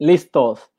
Listos.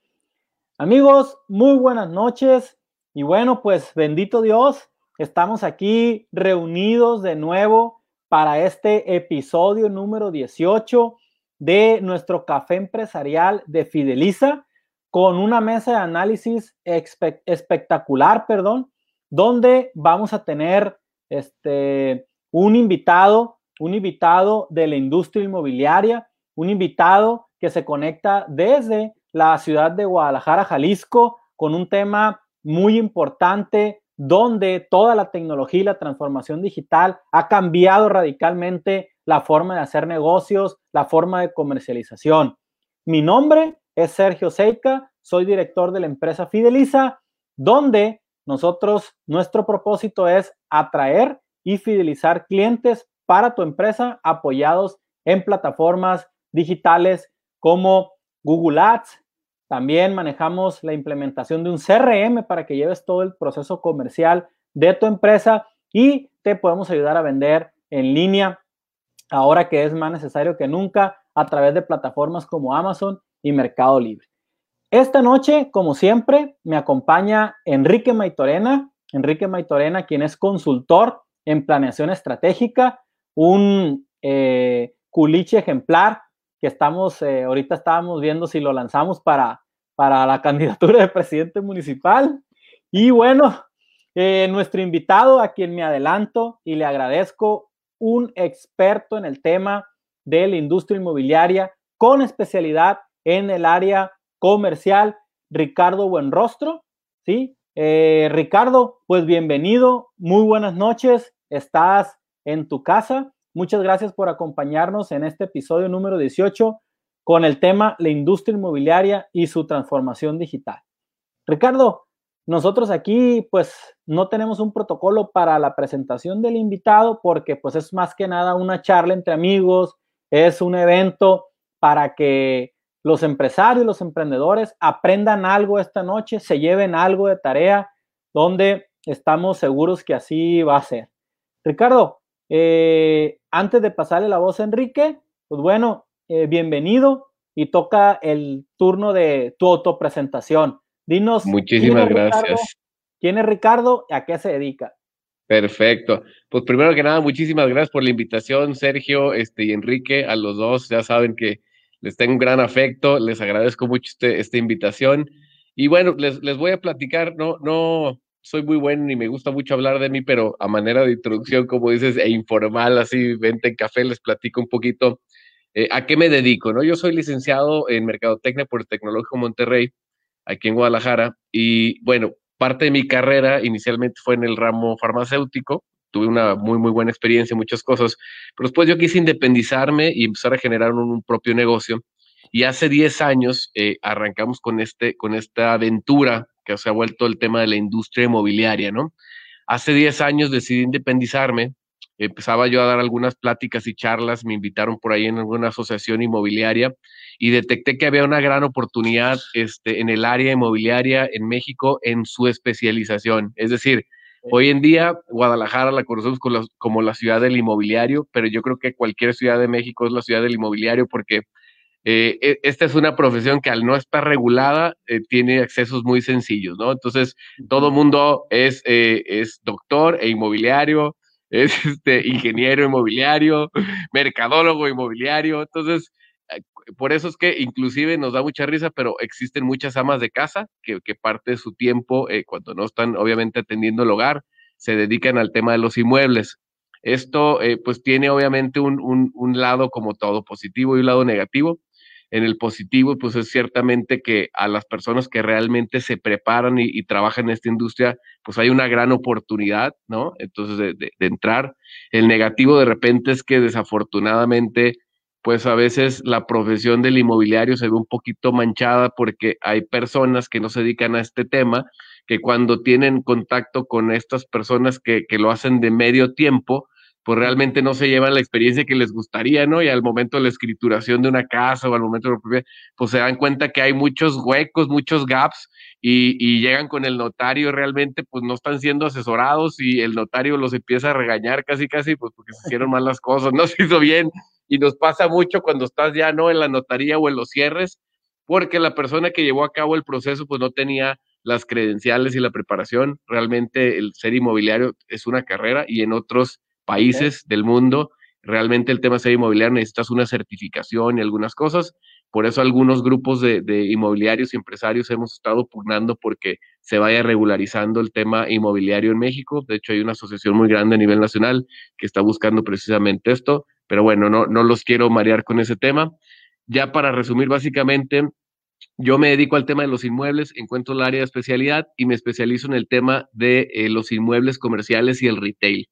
Amigos, muy buenas noches. Y bueno, pues bendito Dios, estamos aquí reunidos de nuevo para este episodio número 18 de nuestro café empresarial de Fideliza con una mesa de análisis espectacular, perdón, donde vamos a tener este, un invitado, un invitado de la industria inmobiliaria, un invitado que se conecta desde la ciudad de Guadalajara, Jalisco, con un tema muy importante donde toda la tecnología y la transformación digital ha cambiado radicalmente la forma de hacer negocios, la forma de comercialización. Mi nombre es Sergio Seika, soy director de la empresa Fideliza, donde nosotros, nuestro propósito es atraer y fidelizar clientes para tu empresa apoyados en plataformas digitales como Google Ads. También manejamos la implementación de un CRM para que lleves todo el proceso comercial de tu empresa y te podemos ayudar a vender en línea ahora que es más necesario que nunca a través de plataformas como Amazon y Mercado Libre. Esta noche, como siempre, me acompaña Enrique Maitorena. Enrique Maitorena, quien es consultor en planeación estratégica, un eh, culiche ejemplar que estamos, eh, ahorita estábamos viendo si lo lanzamos para, para la candidatura de presidente municipal. Y bueno, eh, nuestro invitado, a quien me adelanto y le agradezco, un experto en el tema de la industria inmobiliaria con especialidad en el área comercial, Ricardo Buenrostro. ¿sí? Eh, Ricardo, pues bienvenido, muy buenas noches, estás en tu casa Muchas gracias por acompañarnos en este episodio número 18 con el tema la industria inmobiliaria y su transformación digital. Ricardo, nosotros aquí pues no tenemos un protocolo para la presentación del invitado porque pues es más que nada una charla entre amigos, es un evento para que los empresarios, los emprendedores aprendan algo esta noche, se lleven algo de tarea donde estamos seguros que así va a ser. Ricardo, eh, antes de pasarle la voz a Enrique, pues bueno, eh, bienvenido y toca el turno de tu autopresentación. Dinos. Muchísimas gracias. ¿Quién es Ricardo y a qué se dedica? Perfecto. Pues primero que nada, muchísimas gracias por la invitación, Sergio este, y Enrique, a los dos. Ya saben que les tengo un gran afecto, les agradezco mucho este, esta invitación. Y bueno, les, les voy a platicar, no, no, soy muy bueno y me gusta mucho hablar de mí, pero a manera de introducción, como dices, e informal, así, vente en café, les platico un poquito eh, a qué me dedico, ¿no? Yo soy licenciado en Mercadotecnia por el Tecnológico Monterrey, aquí en Guadalajara, y bueno, parte de mi carrera inicialmente fue en el ramo farmacéutico, tuve una muy, muy buena experiencia, muchas cosas, pero después yo quise independizarme y empezar a generar un, propio negocio, y hace 10 años eh, arrancamos con, este, con esta aventura que se ha vuelto el tema de la industria inmobiliaria, ¿no? Hace 10 años decidí independizarme, empezaba yo a dar algunas pláticas y charlas, me invitaron por ahí en alguna asociación inmobiliaria y detecté que había una gran oportunidad este, en el área inmobiliaria en México en su especialización. Es decir, hoy en día Guadalajara la conocemos como como la ciudad del inmobiliario, pero yo creo que cualquier ciudad de México es la ciudad del inmobiliario porque eh, e, esta es una profesión que al no estar regulada eh, tiene accesos muy sencillos, ¿no? Entonces, todo mundo es, eh, es doctor e inmobiliario, es este, ingeniero inmobiliario, mercadólogo inmobiliario, entonces, por eso es que inclusive nos da mucha risa, pero existen muchas amas de casa que, que parte de su tiempo, cuando no están obviamente atendiendo el hogar, se dedican al tema de los inmuebles. Esto pues tiene obviamente un, un, un, lado como todo positivo y un lado negativo en el positivo, pues es ciertamente que a las personas que realmente se preparan y, trabajan en esta industria, pues hay una gran oportunidad, ¿no? Entonces, de, entrar. El negativo de repente es que desafortunadamente, pues a veces la profesión del inmobiliario se ve un poquito manchada porque hay personas que no se dedican a este tema, que cuando tienen contacto con estas personas que, que lo hacen de medio tiempo, pues realmente no se llevan la experiencia que les gustaría, ¿no? Y al momento de la escrituración de una casa o al momento de la pues se dan cuenta que hay muchos huecos, muchos gaps y, llegan con el notario realmente pues no están siendo asesorados y el notario los empieza a regañar casi casi pues porque se hicieron mal las cosas, no se hizo bien y nos pasa mucho cuando estás ya, ¿no? En la notaría o en los cierres, porque la persona que llevó a cabo el proceso pues no tenía las credenciales y la preparación. Realmente el ser inmobiliario es una carrera y en otros países del mundo realmente el tema de inmobiliario necesitas una certificación y algunas cosas. Por eso algunos grupos de, inmobiliarios y empresarios hemos estado pugnando porque se vaya regularizando el tema inmobiliario en México. De hecho, hay una asociación muy grande a nivel nacional que está buscando precisamente esto, pero bueno, no, no los quiero marear con ese tema. Ya para resumir, básicamente, yo me dedico al tema de los inmuebles, encuentro el área de especialidad y me especializo en el tema de eh, los inmuebles comerciales y el retail.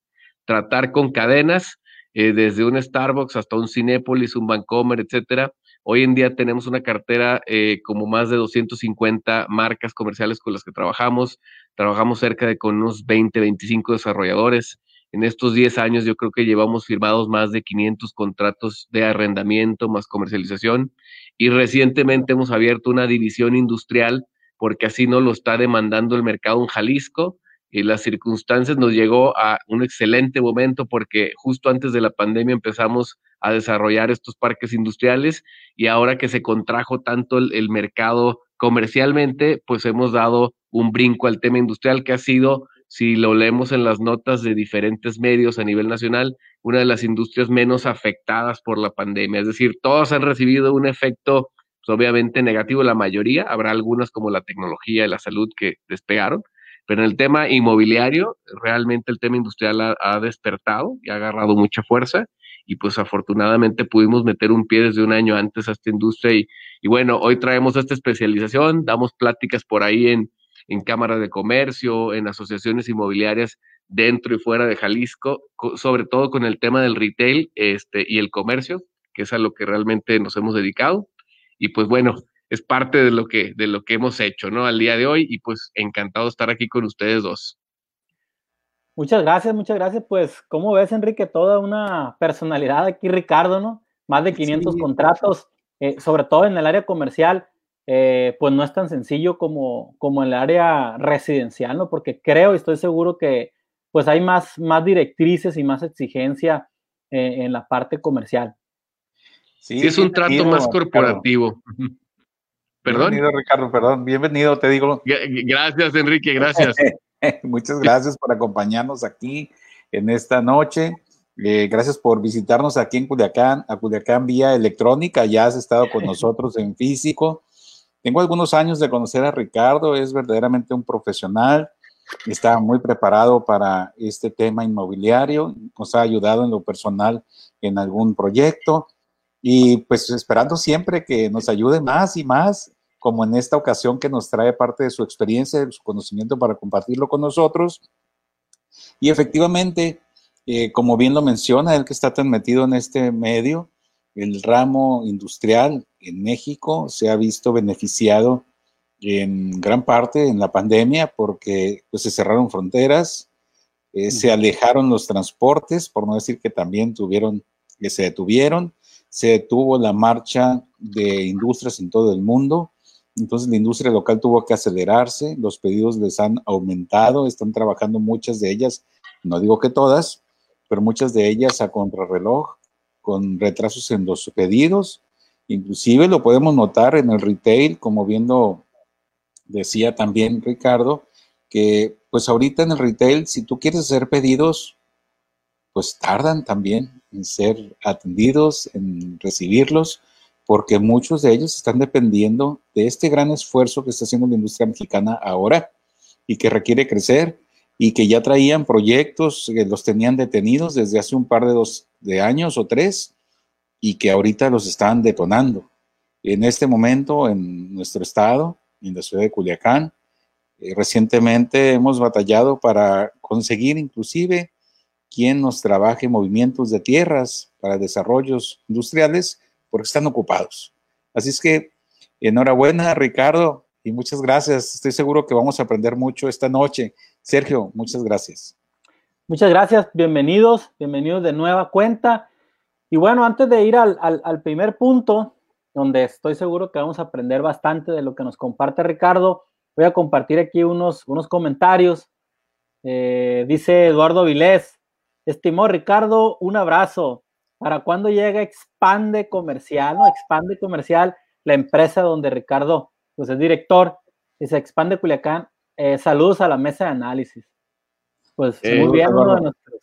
Tratar con cadenas, eh, desde un Starbucks hasta un Cinépolis, un Vancomer, etcétera, Hoy en día tenemos una cartera eh, como más de 250 marcas comerciales con las que trabajamos. Trabajamos cerca de con unos 20, 25 desarrolladores. En estos 10 años yo creo que llevamos firmados más de 500 contratos de arrendamiento más comercialización y recientemente hemos abierto una división industrial porque así no lo está demandando el mercado en Jalisco y las circunstancias nos llegó a un excelente momento porque justo antes de la pandemia empezamos a desarrollar estos parques industriales y ahora que se contrajo tanto el, mercado comercialmente, pues hemos dado un brinco al tema industrial que ha sido, si lo leemos en las notas de diferentes medios a nivel nacional, una de las industrias menos afectadas por la pandemia. Es decir, todos han recibido un efecto pues, obviamente negativo, la mayoría, habrá algunas como la tecnología y la salud que despegaron, pero en el tema inmobiliario, realmente el tema industrial ha, despertado y ha agarrado mucha fuerza y pues afortunadamente pudimos meter un pie desde un año antes a esta industria y, y bueno, hoy traemos esta especialización, damos pláticas por ahí en, en cámaras de comercio, en asociaciones inmobiliarias dentro y fuera de Jalisco, sobre todo con el tema del retail este, y el comercio, que es a lo que realmente nos hemos dedicado. Y pues bueno, es parte de lo que, de lo que hemos hecho, ¿no? Al día de hoy y pues encantado de estar aquí con ustedes dos. Muchas gracias, muchas gracias. Pues, ¿cómo ves, Enrique? Toda una personalidad aquí, Ricardo, ¿no? Más de 500 contratos, eh, sobre todo en el área comercial, eh, pues no es tan sencillo como, como en el área residencial, ¿no? Porque creo y estoy seguro que pues hay más, más directrices y más exigencia eh, en la parte comercial. Sí, es un trato más corporativo. Perdón. Bienvenido, Ricardo, perdón. Bienvenido, te digo. Gracias, Enrique, gracias. Muchas gracias por acompañarnos aquí en esta noche. Eh, gracias por visitarnos aquí en Culiacán, a Culiacán vía electrónica. Ya has estado con nosotros en físico. Tengo algunos años de conocer a Ricardo, es verdaderamente un profesional. Está muy preparado para este tema inmobiliario. Nos ha ayudado en lo personal en algún proyecto. Y pues esperando siempre que nos ayude más y más como en esta ocasión que nos trae parte de su experiencia, de su conocimiento para compartirlo con nosotros. Y efectivamente, eh, como bien lo menciona, él que está tan metido en este medio, el ramo industrial en México se ha visto beneficiado en gran parte en la pandemia porque pues, se cerraron fronteras, eh, se alejaron los transportes, por no decir que también tuvieron, que se detuvieron, se detuvo la marcha de industrias en todo el mundo, entonces la industria local tuvo que acelerarse, los pedidos les han aumentado, están trabajando muchas de ellas, no digo que todas, pero muchas de ellas a contrarreloj, con retrasos en los pedidos. Inclusive lo podemos notar en el retail, como viendo, decía también Ricardo, que pues ahorita en el retail, si tú quieres hacer pedidos, pues tardan también en ser atendidos, en recibirlos porque muchos de ellos están dependiendo de este gran esfuerzo que está haciendo la industria mexicana ahora y que requiere crecer y que ya traían proyectos que los tenían detenidos desde hace un par de, dos, de años o tres y que ahorita los están detonando. En este momento en nuestro estado, en la ciudad de Culiacán, eh, recientemente hemos batallado para conseguir inclusive quien nos trabaje movimientos de tierras para desarrollos industriales porque están ocupados. Así es que enhorabuena, Ricardo, y muchas gracias. Estoy seguro que vamos a aprender mucho esta noche. Sergio, muchas gracias. Muchas gracias, bienvenidos, bienvenidos de nueva cuenta. Y bueno, antes de ir al, primer punto, donde estoy seguro que vamos a aprender bastante de lo que nos comparte Ricardo, voy a compartir aquí unos, unos comentarios. Eh, dice Eduardo Vilés, estimó Ricardo, un abrazo. ¿Para cuándo llega Expande Comercial? ¿no? Expande Comercial. la empresa donde Ricardo pues, es director y se expande Culiacán. Eh, saludos a la mesa de análisis. Pues Eh, muy bien, uno de nuestros.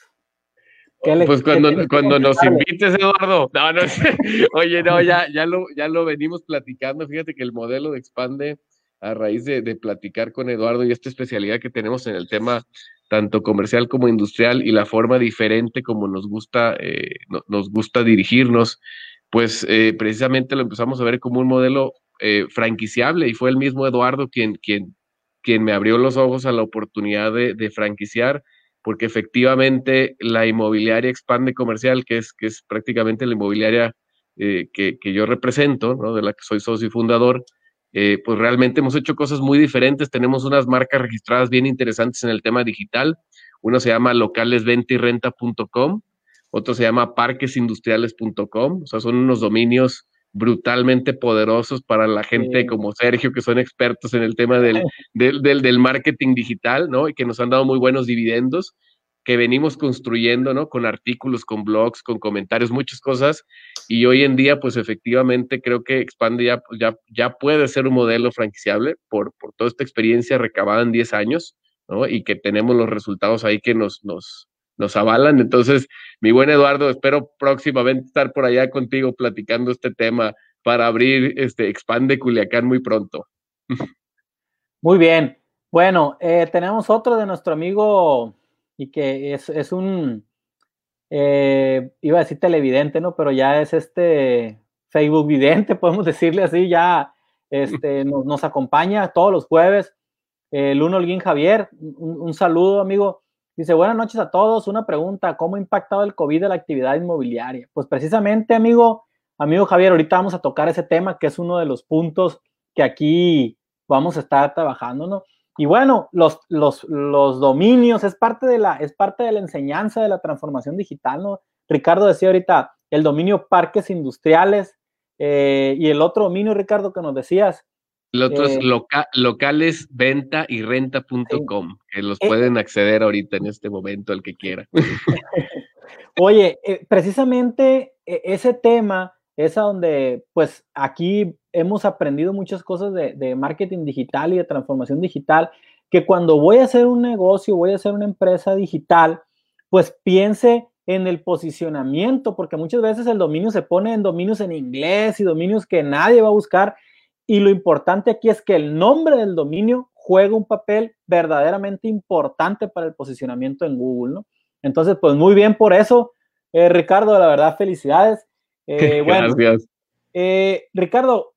¿Qué le- Pues cuando, nos invites, Eduardo. No, no sé. Oye, no, ya, ya, lo, ya lo venimos platicando. Fíjate que el modelo de expande a raíz de, de platicar con Eduardo y esta especialidad que tenemos en el tema tanto comercial como industrial y la forma diferente como nos gusta, eh, no- nos gusta dirigirnos, pues eh, precisamente lo empezamos a ver como un modelo eh, franquiciable y fue el mismo Eduardo quien, quien, quien me abrió los ojos a la oportunidad de, de franquiciar porque efectivamente la inmobiliaria expande comercial, que es, que es prácticamente la inmobiliaria que, que yo represento, ¿no? de la que soy socio y fundador, eh, pues realmente hemos hecho cosas muy diferentes. Tenemos unas marcas registradas bien interesantes en el tema digital. Uno se llama localesventirrenta.com, otro se llama parquesindustriales.com, o sea, son unos dominios brutalmente poderosos para la gente Sí. como Sergio, que son expertos en el tema del, del, del, del marketing digital, ¿no? Y que nos han dado muy buenos dividendos que venimos construyendo, ¿no? Con artículos, con blogs, con comentarios, muchas cosas. Y hoy en día, pues efectivamente creo que Expande ya, ya, ya puede ser un modelo franquiciable por, por toda esta experiencia recabada en 10 años, ¿no? Y que tenemos los resultados ahí que nos, nos, nos avalan. Entonces, mi buen Eduardo, espero próximamente estar por allá contigo platicando este tema para abrir este Expande Culiacán muy pronto. Muy bien. Bueno, eh, tenemos otro de nuestro amigo y que es, es un, eh, iba a decir televidente, ¿no? Pero ya es este Facebook vidente, podemos decirle así, ya este, nos, acompaña todos los jueves. El uno Javier, un, un, saludo, amigo. Dice, buenas noches a todos. Una pregunta, ¿cómo ha impactado el COVID a la actividad inmobiliaria? Pues precisamente, amigo, amigo Javier, ahorita vamos a tocar ese tema, que es uno de los puntos que aquí vamos a estar trabajando, ¿no? Y bueno, los, los, los dominios es parte, de la, es parte de la enseñanza de la transformación digital, ¿no? Ricardo decía ahorita el dominio parques industriales eh, y el otro dominio, Ricardo, que nos decías. El otro eh, es loca, locales, venta y renta.com, que los eh, pueden acceder ahorita en este momento el que quiera. Oye, eh, precisamente ese tema es a donde, pues aquí hemos aprendido muchas cosas de, de, marketing digital y de transformación digital, que cuando voy a hacer un negocio, voy a hacer una empresa digital, pues piense en el posicionamiento, porque muchas veces el dominio se pone en dominios en inglés y dominios que nadie va a buscar. Y lo importante aquí es que el nombre del dominio juega un papel verdaderamente importante para el posicionamiento en Google, ¿no? Entonces, pues muy bien por eso, eh, Ricardo, la verdad, felicidades. Eh, bueno, Gracias. Eh, Ricardo,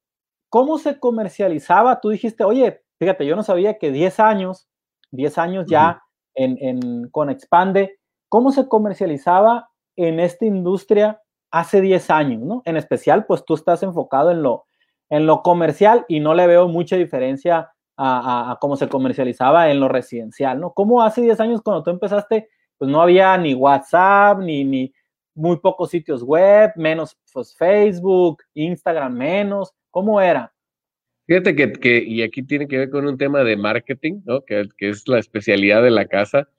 ¿cómo se comercializaba? Tú dijiste, oye, fíjate, yo no sabía que 10 años, 10 años ya uh -huh. en, en, con Expande, ¿cómo se comercializaba en esta industria hace 10 años, ¿no? En especial, pues tú estás enfocado en lo, en lo comercial y no le veo mucha diferencia a, a, a cómo se comercializaba en lo residencial, ¿no? ¿Cómo hace 10 años cuando tú empezaste, pues no había ni WhatsApp, ni, ni muy pocos sitios web, menos pues, Facebook, Instagram menos, ¿cómo era? Fíjate que, que, y aquí tiene que ver con un tema de marketing, ¿no? Que, que es la especialidad de la casa.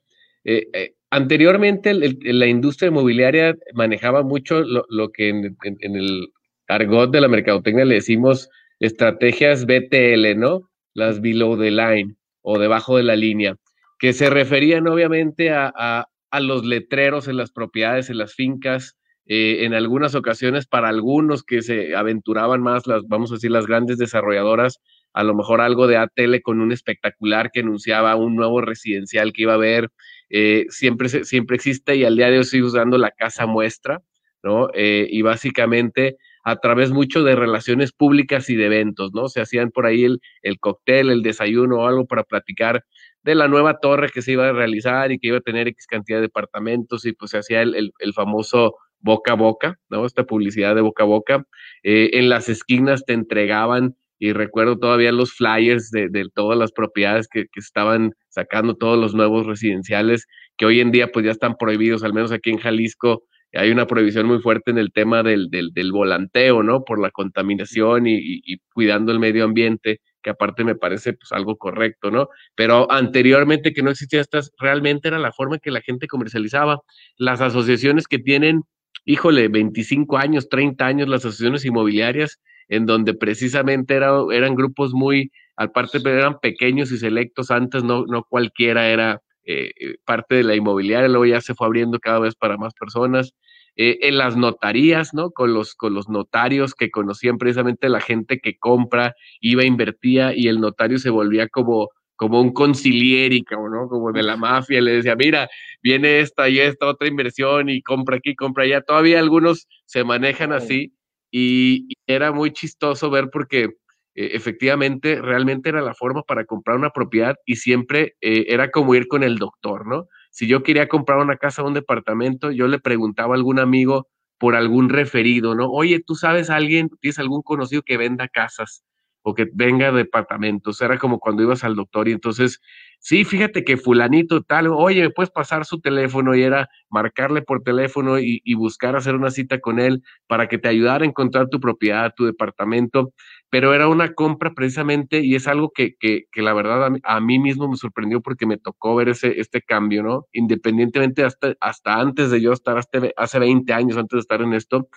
Eh, eh, anteriormente la industria inmobiliaria manejaba mucho lo, lo que en, en, en, el argot de la mercadotecnia le decimos estrategias BTL, ¿no? Las below the line o debajo de la línea, que se referían obviamente a, a, a los letreros en las propiedades, en las fincas, eh, en algunas ocasiones para algunos que se aventuraban más, las, vamos a decir, las grandes desarrolladoras, a lo mejor algo de ATL con un espectacular que anunciaba un nuevo residencial que iba a haber, eh, siempre, siempre existe y al día de hoy sigue usando la casa muestra, ¿no? Eh, y básicamente a través mucho de relaciones públicas y de eventos, ¿no? Se hacían por ahí el, el cóctel, el desayuno o algo para platicar de la nueva torre que se iba a realizar y que iba a tener X cantidad de departamentos y pues se hacía el, el, el famoso boca a boca, ¿no? Esta publicidad de boca a boca. Eh, en las esquinas te entregaban, y recuerdo todavía los flyers de, de todas las propiedades que, estaban sacando todos los nuevos residenciales, que hoy en día pues ya están prohibidos, al menos aquí en Jalisco hay una prohibición muy fuerte en el tema del, del, del volanteo, ¿no? Por la contaminación y, cuidando el medio ambiente que aparte me parece pues algo correcto, ¿no? Pero anteriormente que no existía estas, realmente era la forma en que la gente comercializaba. Las asociaciones que tienen, híjole, 25 años, 30 años, las asociaciones inmobiliarias, en donde precisamente era, eran grupos muy, aparte eran pequeños y selectos, antes no, no cualquiera era eh, eh, parte de la inmobiliaria, luego ya se fue abriendo cada vez para más personas. Eh, en las notarías, ¿no? Con los, con los notarios que conocían precisamente la gente que compra, iba, invertía y el notario se volvía como, como un concilieri, ¿no? Como de la mafia, le decía, mira, viene esta y esta otra inversión y compra aquí, compra allá. Todavía algunos se manejan así y, era muy chistoso ver porque eh, efectivamente realmente era la forma para comprar una propiedad y siempre eh, era como ir con el doctor, ¿no? Si yo quería comprar una casa o un departamento, yo le preguntaba a algún amigo por algún referido, ¿no? Oye, ¿tú sabes a alguien, tienes algún conocido que venda casas o que venga departamentos? Era como cuando ibas al doctor y entonces sí, fíjate que fulanito tal, oye, ¿me puedes pasar su teléfono? Y era marcarle por teléfono y, buscar hacer una cita con él para que te ayudara a encontrar tu propiedad, tu departamento, pero era una compra precisamente y es algo que, que, que la verdad a mí, mismo me sorprendió porque me tocó ver ese, este cambio, ¿no? Independientemente hasta, hasta antes de yo estar, hasta, hace 20 años antes de estar en esto,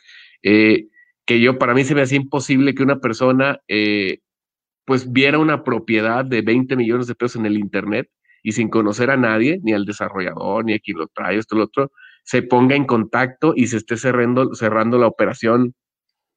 eh, que yo para mí se me hacía imposible que una persona eh, pues viera una propiedad de 20 millones de pesos en el Internet y sin conocer a nadie, ni al desarrollador, ni a quien lo trae, esto, lo otro, se ponga en contacto y se esté cerrando, cerrando la operación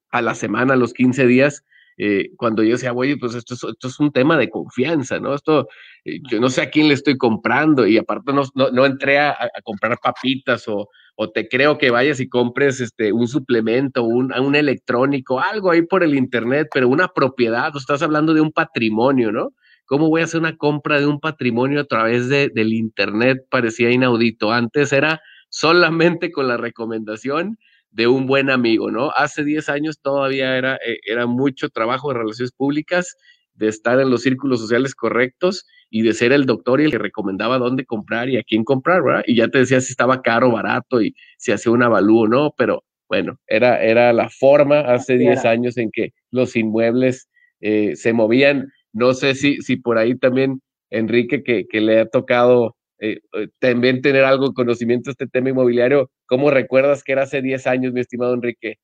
a la semana, a los 15 días, eh, cuando yo decía, oye, pues esto es, esto es un tema de confianza, ¿no? Esto, eh, yo no sé a quién le estoy comprando y aparte no, no, entré a, comprar papitas o, o, te creo que vayas y compres este, un suplemento, un, un electrónico, algo ahí por el internet, pero una propiedad, tú estás hablando de un patrimonio, ¿no? ¿Cómo voy a hacer una compra de un patrimonio a través de, del internet? Parecía inaudito. Antes era solamente con la recomendación de un buen amigo, ¿no? Hace 10 años todavía era, eh, era mucho trabajo de relaciones públicas, de estar en los círculos sociales correctos y de ser el doctor y el que recomendaba dónde comprar y a quién comprar, ¿verdad? Y ya te decía si estaba caro, barato y si hacía un avalúo, ¿no? Pero bueno, era, era la forma hace 10 años en que los inmuebles eh, se movían. No sé si, si por ahí también, Enrique, que, que le ha tocado eh, eh, también tener algo de conocimiento de este tema inmobiliario. ¿Cómo recuerdas que era hace 10 años, mi estimado Enrique?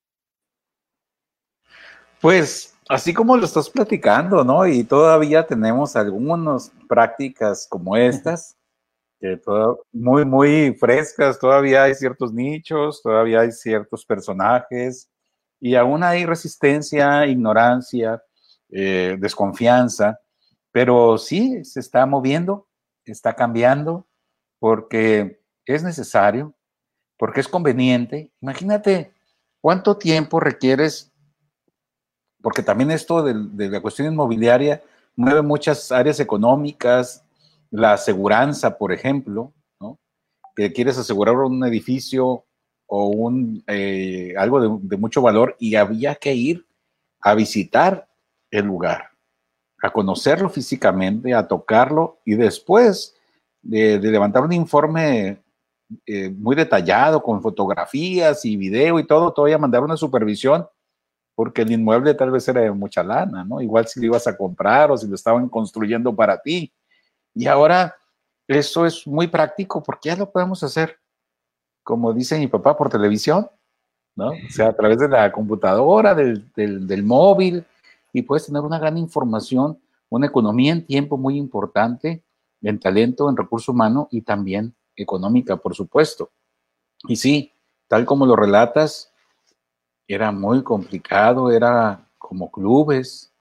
Pues así como lo estás platicando, ¿no? Y todavía tenemos algunas prácticas como estas, que muy, muy frescas, todavía hay ciertos nichos, todavía hay ciertos personajes, y aún hay resistencia, ignorancia, eh, desconfianza, pero sí se está moviendo está cambiando porque es necesario, porque es conveniente. Imagínate cuánto tiempo requieres, porque también esto de, la cuestión inmobiliaria mueve muchas áreas económicas, la aseguranza, por ejemplo, ¿no? que quieres asegurar un edificio o un, eh, algo de, de mucho valor y había que ir a visitar el lugar a conocerlo físicamente, a tocarlo y después de, levantar un informe eh, muy detallado con fotografías y video y todo, todavía mandar una supervisión porque el inmueble tal vez era de mucha lana, ¿no? Igual si lo ibas a comprar o si lo estaban construyendo para ti. Y ahora eso es muy práctico porque ya lo podemos hacer, como dice mi papá, por televisión, ¿no? O sea, a través de la computadora, del, del, del móvil, y puedes tener una gran información, una economía en tiempo muy importante, en talento, en recurso humano y también económica, por supuesto. Y sí, tal como lo relatas, era muy complicado, era como clubes,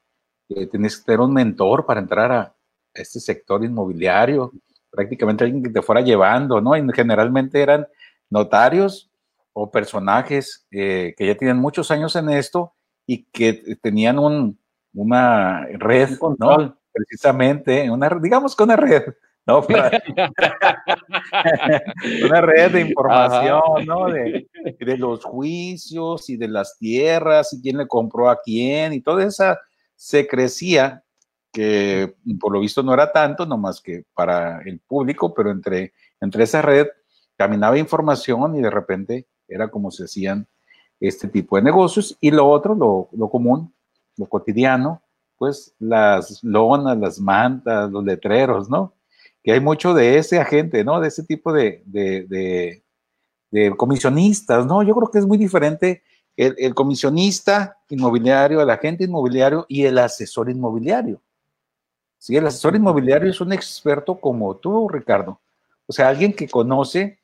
eh, tenías que tener un mentor para entrar a este sector inmobiliario, prácticamente alguien que te fuera llevando, ¿no? Y generalmente eran notarios o personajes eh, que ya tienen muchos años en esto y que tenían un, una red, ¿no? Precisamente, una, digamos que una red, ¿no? una red de información, ¿no? De, de, los juicios y de las tierras y quién le compró a quién y toda esa se crecía, que por lo visto no era tanto, nomás que para el público, pero entre, entre esa red caminaba información y de repente era como se hacían este tipo de negocios y lo otro, lo, lo común, lo cotidiano, pues las lonas, las mantas, los letreros, ¿no? Que hay mucho de ese agente, ¿no? De ese tipo de, de, de, comisionistas, ¿no? Yo creo que es muy diferente el, comisionista inmobiliario, el agente inmobiliario y el asesor inmobiliario. Sí, el asesor inmobiliario es un experto como tú, Ricardo. O sea, alguien que conoce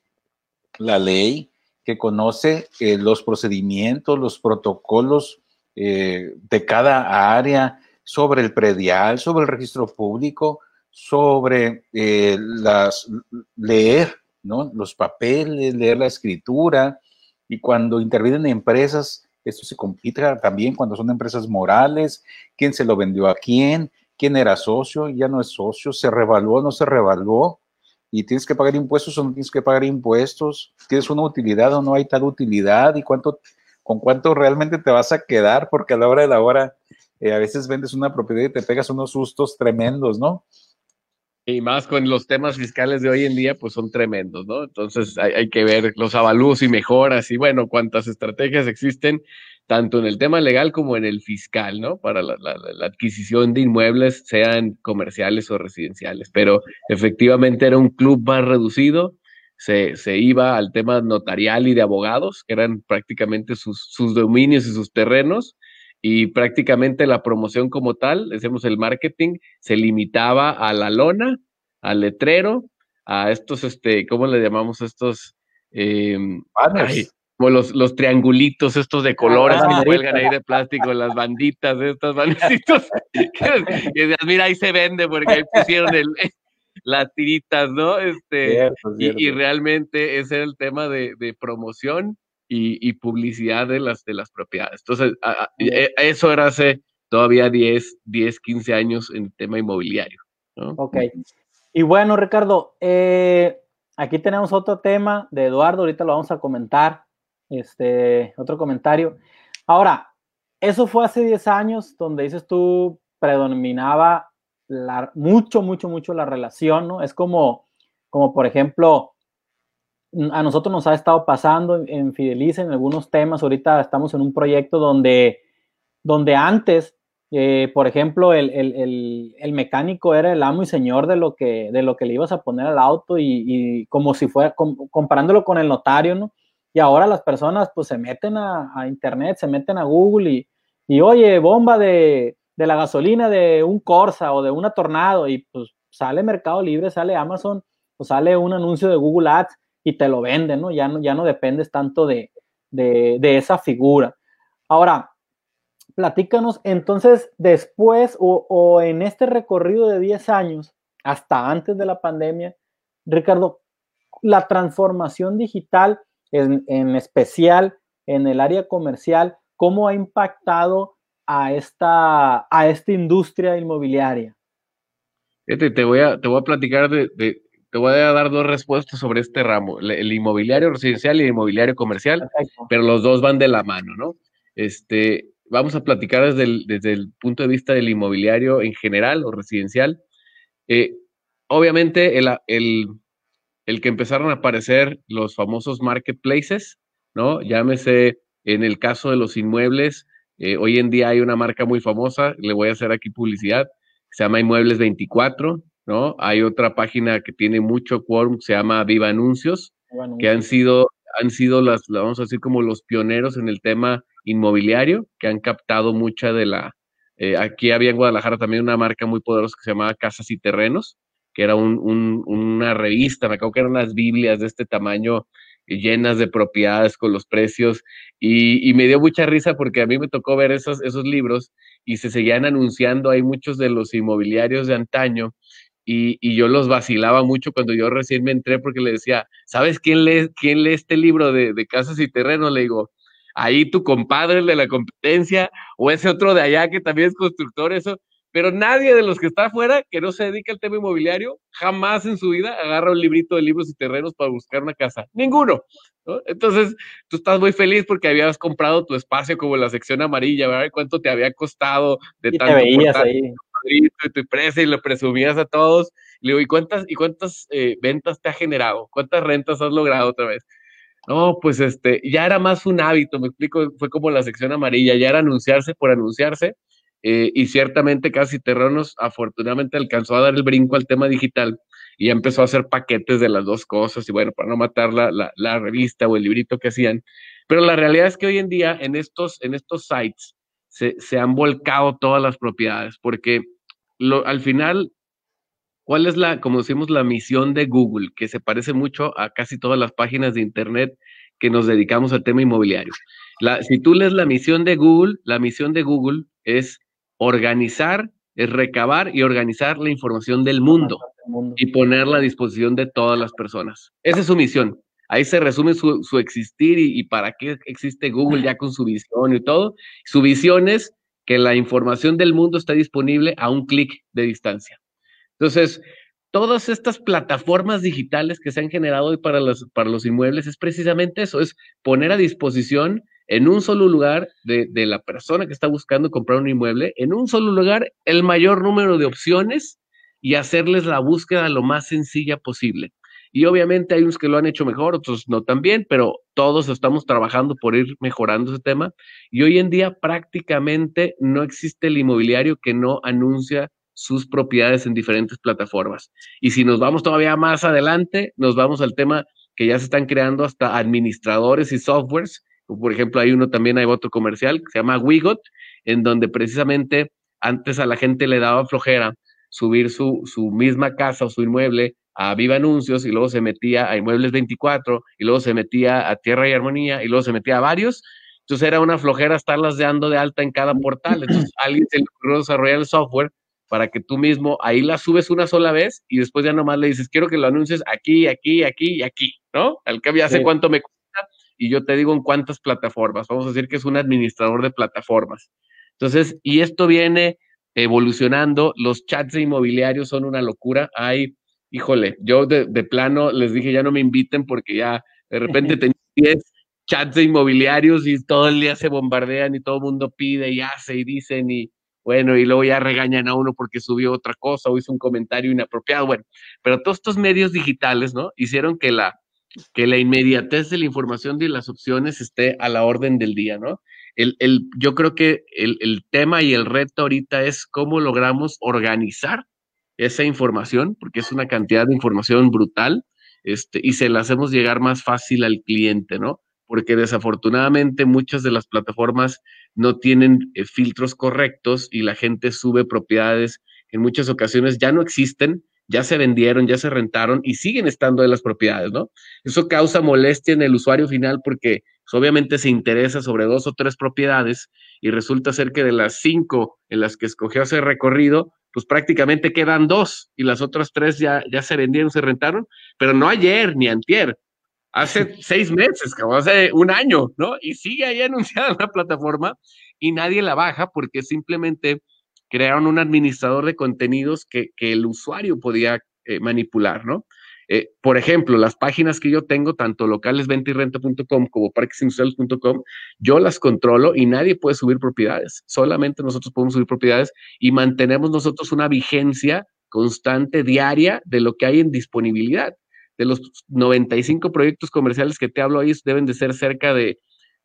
la ley, que conoce eh, los procedimientos, los protocolos eh, de cada área, sobre el predial, sobre el registro público, sobre eh, las, leer ¿no? los papeles, leer la escritura, y cuando intervienen empresas, esto se compite también cuando son empresas morales, quién se lo vendió a quién, quién era socio, ya no es socio, se revaluó, no se revaluó, y tienes que pagar impuestos o no tienes que pagar impuestos, tienes una utilidad o no hay tal utilidad, y cuánto, con cuánto realmente te vas a quedar, porque a la hora de la hora eh, a veces vendes una propiedad y te pegas unos sustos tremendos, ¿no? Y más con los temas fiscales de hoy en día, pues son tremendos, ¿no? Entonces hay, que ver los avalúos y mejoras y bueno, cuántas estrategias existen, tanto en el tema legal como en el fiscal, ¿no? Para la, adquisición de inmuebles, sean comerciales o residenciales. Pero efectivamente era un club más reducido, se, se iba al tema notarial y de abogados, que eran prácticamente sus, sus dominios y sus terrenos, y prácticamente la promoción como tal, decimos el marketing, se limitaba a la lona, al letrero, a estos, este, ¿cómo le llamamos estos? Eh, como los, los triangulitos estos de colores que cuelgan ahí de plástico, las banditas, estas bandecitos, que, mira, ahí se vende porque ahí pusieron el, las tiritas, ¿no? Este, Y, realmente ese era el tema de, de promoción y, publicidad de las, de las propiedades. Entonces, e, eso era hace todavía 10, 10, 15 años en el tema inmobiliario. Ok. Y bueno, Ricardo, eh, aquí tenemos otro tema de Eduardo, ahorita lo vamos a comentar, este, otro comentario. Ahora, eso fue hace 10 años donde dices tú predominaba la, mucho, mucho, mucho la relación, ¿no? Es como, como por ejemplo, a nosotros nos ha estado pasando en Fideliza en algunos temas. Ahorita estamos en un proyecto donde, donde antes, eh, por ejemplo, el, el, el, mecánico era el amo y señor de lo que, de lo que le ibas a poner al auto y, como si fuera, comparándolo con el notario, ¿no? Y ahora las personas pues se meten a, a internet, se meten a Google y, y oye, bomba de, de, la gasolina de un Corsa o de una Tornado y pues sale Mercado Libre, sale Amazon o sale un anuncio de Google Ads y te lo venden, ¿no? Ya no, ya no dependes tanto de, esa figura. Ahora, platícanos, entonces, después o, en este recorrido de 10 años, hasta antes de la pandemia, Ricardo, la transformación digital, en, en especial en el área comercial, ¿cómo ha impactado a esta, a esta industria inmobiliaria? Te, voy, a, te voy a platicar de, te voy a dar dos respuestas sobre este ramo, el inmobiliario residencial y el inmobiliario comercial, pero los dos van de la mano, ¿no? Este, vamos a platicar desde el, desde el punto de vista del inmobiliario en general o residencial. Eh, obviamente, el, el, el, que empezaron a aparecer los famosos marketplaces, ¿no? Llámese en el caso de los inmuebles, eh, hoy en día hay una marca muy famosa, le voy a hacer aquí publicidad, se llama Inmuebles 24, ¿no? Hay otra página que tiene mucho quórum, se llama Viva Anuncios, que han sido, han sido las, vamos a decir, como los pioneros en el tema inmobiliario, que han captado mucha de la... Eh, aquí había en Guadalajara también una marca muy poderosa que se llamaba Casas y Terrenos, que era una revista, me acuerdo que eran unas Biblias de este tamaño llenas de propiedades con los precios y, me dio mucha risa porque a mí me tocó ver esos, esos libros y se seguían anunciando hay muchos de los inmobiliarios de antaño y, yo los vacilaba mucho cuando yo recién me entré porque le decía, ¿sabes quién lee, quién lee este libro de, de casas y terrenos? Le digo, ahí tu compadre, el de la competencia, o ese otro de allá que también es constructor, eso. Pero nadie de los que está afuera, que no se dedica al tema inmobiliario, jamás en su vida agarra un librito de libros y terrenos para buscar una casa. Ninguno. Entonces, tú estás muy feliz porque habías comprado tu espacio como la sección amarilla, ¿verdad? ¿Cuánto te había costado de y tanto te veías ahí y tu empresa y lo presumías a todos. Le digo, ¿y cuántas, y cuántas eh, ventas te ha generado? ¿Cuántas rentas has logrado otra vez? No, pues este, ya era más un hábito, me explico, fue como la sección amarilla, ya era anunciarse por anunciarse, eh, y ciertamente casi Terrenos afortunadamente alcanzó a dar el brinco al tema digital y empezó a hacer paquetes de las dos cosas, y bueno, para no matar la, la, la revista o el librito que hacían, Pero la realidad es que hoy en día en estos, en estos sites se, se han volcado todas las propiedades, porque lo, al final, ¿cuál es la, como decimos, la misión de Google? Que se parece mucho a casi todas las páginas de Internet que nos dedicamos al tema inmobiliario. La, si tú lees la misión de Google, la misión de Google es organizar, es recabar y organizar la información del mundo y ponerla a disposición de todas las personas. Esa es su misión. Ahí se resume su, existir y, para qué existe Google ya con su visión y todo. Su visión es que la información del mundo está disponible a un clic de distancia. Entonces, todas estas plataformas digitales que se han generado hoy para los, inmuebles es precisamente eso, es poner a disposición en un solo lugar de, la persona que está buscando comprar un inmueble, en un solo lugar el mayor número de opciones y hacerles la búsqueda lo más sencilla posible. Y obviamente hay unos que lo han hecho mejor, otros no tan bien, pero todos estamos trabajando por ir mejorando ese tema. Y hoy en día prácticamente no existe el inmobiliario que no anuncia sus propiedades en diferentes plataformas. Y si nos vamos todavía más adelante, nos vamos al tema que ya se están creando hasta administradores y softwares. Por ejemplo, hay uno también, hay otro comercial que se llama Wigot, en donde precisamente antes a la gente le daba flojera subir su, su misma casa o su inmueble a Viva Anuncios y luego se metía a Inmuebles 24 y luego se metía a Tierra y Armonía y luego se metía a varios. Entonces era una flojera estarlas dando de alta en cada portal. Entonces alguien se le ocurrió desarrollar el software para que tú mismo ahí la subes una sola vez y después ya nomás le dices, quiero que lo anuncies aquí, aquí, aquí y aquí, ¿no? Al que ya sé cuánto me cuesta y yo te digo en cuántas plataformas. Vamos a decir que es un administrador de plataformas. Entonces, y esto viene evolucionando. Los chats inmobiliarios son una locura. Hay híjole, yo de, plano les dije, ya no me inviten porque ya de repente tenía 10 chats de inmobiliarios y todo el día se bombardean y todo el mundo pide y hace y dicen y bueno, y luego ya regañan a uno porque subió otra cosa o hizo un comentario inapropiado, bueno, pero todos estos medios digitales, ¿no? Hicieron que la, que la inmediatez de la información y las opciones esté a la orden del día, ¿no? El, el, yo creo que el, el tema y el reto ahorita es cómo logramos organizar esa información, porque es una cantidad de información brutal, este, y se la hacemos llegar más fácil al cliente, ¿no? Porque desafortunadamente muchas de las plataformas no tienen eh, filtros correctos y la gente sube propiedades en muchas ocasiones ya no existen, ya se vendieron, ya se rentaron y siguen estando en las propiedades, ¿no? Eso causa molestia en el usuario final porque obviamente se interesa sobre dos o tres propiedades y resulta ser que de las cinco en las que escogió ese recorrido, pues prácticamente quedan dos y las otras tres ya, ya se vendieron, se rentaron, pero no ayer ni antier, hace seis meses, como hace un año, ¿no? Y sigue ahí anunciada la plataforma y nadie la baja porque simplemente crearon un administrador de contenidos que, que el usuario podía eh, manipular, ¿no? Eh, por ejemplo, las páginas que yo tengo, tanto localesventirrenta.com como parquesindustriales.com, yo las controlo y nadie puede subir propiedades. Solamente nosotros podemos subir propiedades y mantenemos nosotros una vigencia constante, diaria, de lo que hay en disponibilidad. De los 95 proyectos comerciales que te hablo ahí, deben de ser cerca de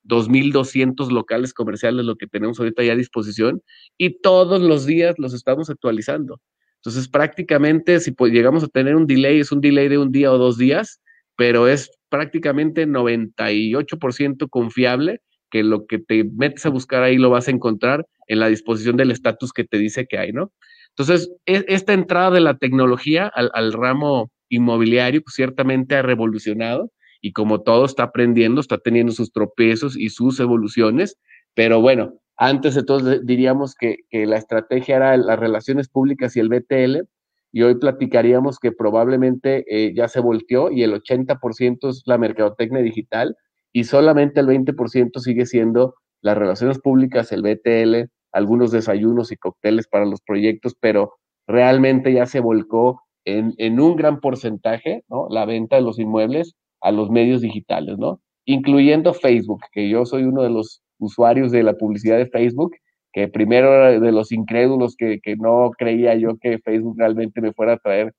2.200 locales comerciales lo que tenemos ahorita ya a disposición y todos los días los estamos actualizando. Entonces, prácticamente, si llegamos a tener un delay, es un delay de un día o dos días, pero es prácticamente 98% confiable que lo que te metes a buscar ahí lo vas a encontrar en la disposición del estatus que te dice que hay, ¿no? Entonces, e, esta entrada de la tecnología al, al ramo inmobiliario pues, ciertamente ha revolucionado y como todo está aprendiendo, está teniendo sus tropiezos y sus evoluciones, pero bueno, antes de todo diríamos que, la estrategia era las relaciones públicas y el BTL, y hoy platicaríamos que probablemente eh, ya se volteó y el 80% es la mercadotecnia digital y solamente el 20% sigue siendo las relaciones públicas, el BTL, algunos desayunos y cócteles para los proyectos, pero realmente ya se volcó en, en, un gran porcentaje, ¿no? La venta de los inmuebles a los medios digitales, ¿no? Incluyendo Facebook, que yo soy uno de los usuarios de la publicidad de Facebook, que primero de los incrédulos que, que, no creía yo que Facebook realmente me fuera a traer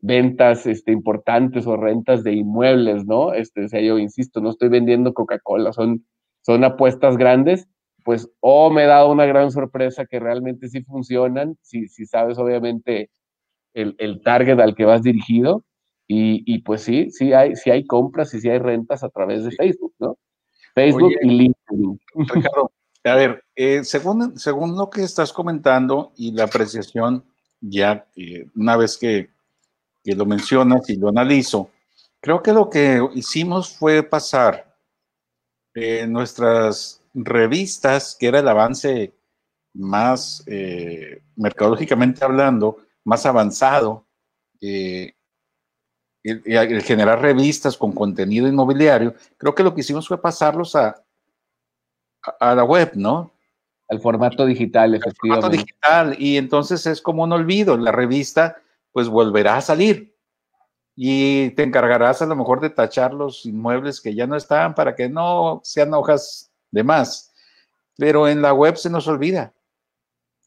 ventas este, importantes o rentas de inmuebles, ¿no? Este, o sea, yo insisto, no estoy vendiendo Coca-Cola, son, son apuestas grandes, pues o me he dado una gran sorpresa que realmente sí funcionan, si, si sabes obviamente el, el target al que vas dirigido, y, y, pues sí, sí hay, sí hay compras y sí hay rentas a través de Facebook, ¿no? Facebook y LinkedIn. Ricardo, a ver, eh, según, según lo que estás comentando y la apreciación, ya una vez que, que lo mencionas y lo analizo, creo que lo que hicimos fue pasar eh, nuestras revistas, que era el avance más eh, mercadológicamente hablando, más avanzado, eh, el, generar revistas con contenido inmobiliario, creo que lo que hicimos fue pasarlos a, a, la web, ¿no? Al formato digital, efectivamente. formato digital, y entonces es como un olvido, la revista pues volverá a salir y te encargarás a lo mejor de tachar los inmuebles que ya no están para que no sean hojas de más. Pero en la web se nos olvida.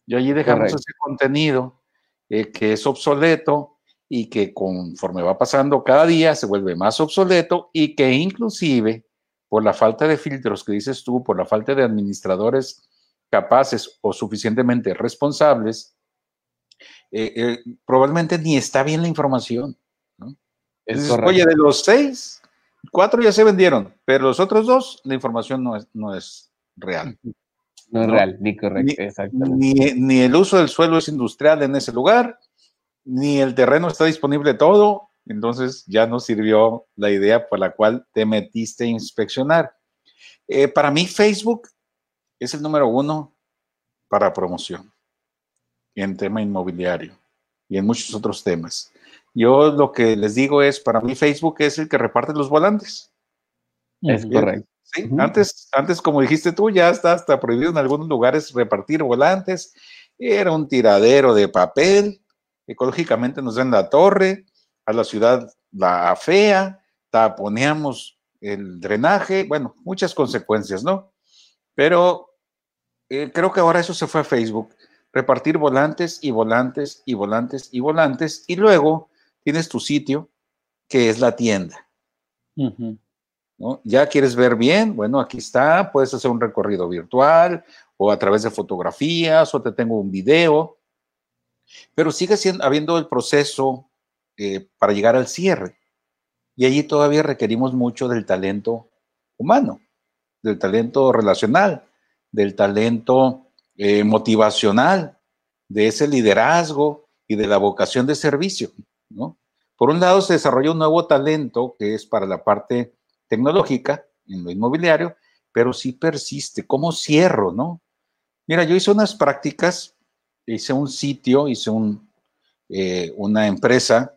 Y allí dejamos ese contenido eh, que es obsoleto y que conforme va pasando cada día se vuelve más obsoleto y que inclusive por la falta de filtros que dices tú, por la falta de administradores capaces o suficientemente responsables, eh, eh, probablemente ni está bien la información. Oye, de los seis, cuatro ya se vendieron, pero los otros dos, la información no es, no es real. No, es real, ni correcto, ni, exactamente. Ni, el uso del suelo es industrial en ese lugar, ni el terreno está disponible todo, entonces ya no sirvió la idea por la cual te metiste a inspeccionar. Eh, para mí, Facebook es el número uno para promoción en tema inmobiliario y en muchos otros temas. Yo lo que les digo es, para mí Facebook es el que reparte los volantes. Es correcto. Sí, antes, antes, como dijiste tú, ya está hasta prohibido en algunos lugares repartir volantes. Era un tiradero de papel. Ecológicamente nos dan la torre, a la ciudad la fea, taponeamos el drenaje, bueno, muchas consecuencias, ¿no? Pero eh, creo que ahora eso se fue a Facebook. Repartir volantes y volantes y volantes y volantes y luego tienes tu sitio, que es la tienda. ¿no? Ya quieres ver bien, bueno, aquí está, puedes hacer un recorrido virtual o a través de fotografías o te tengo un video, pero sigue siendo, habiendo el proceso eh, para llegar al cierre. Y allí todavía requerimos mucho del talento humano, del talento relacional, del talento eh, motivacional, de ese liderazgo y de la vocación de servicio. Por un lado, se desarrolla un nuevo talento que es para la parte tecnológica en lo inmobiliario, pero sí persiste. ¿Cómo cierro, no? Mira, yo hice unas prácticas, hice un sitio, hice un, eh, una empresa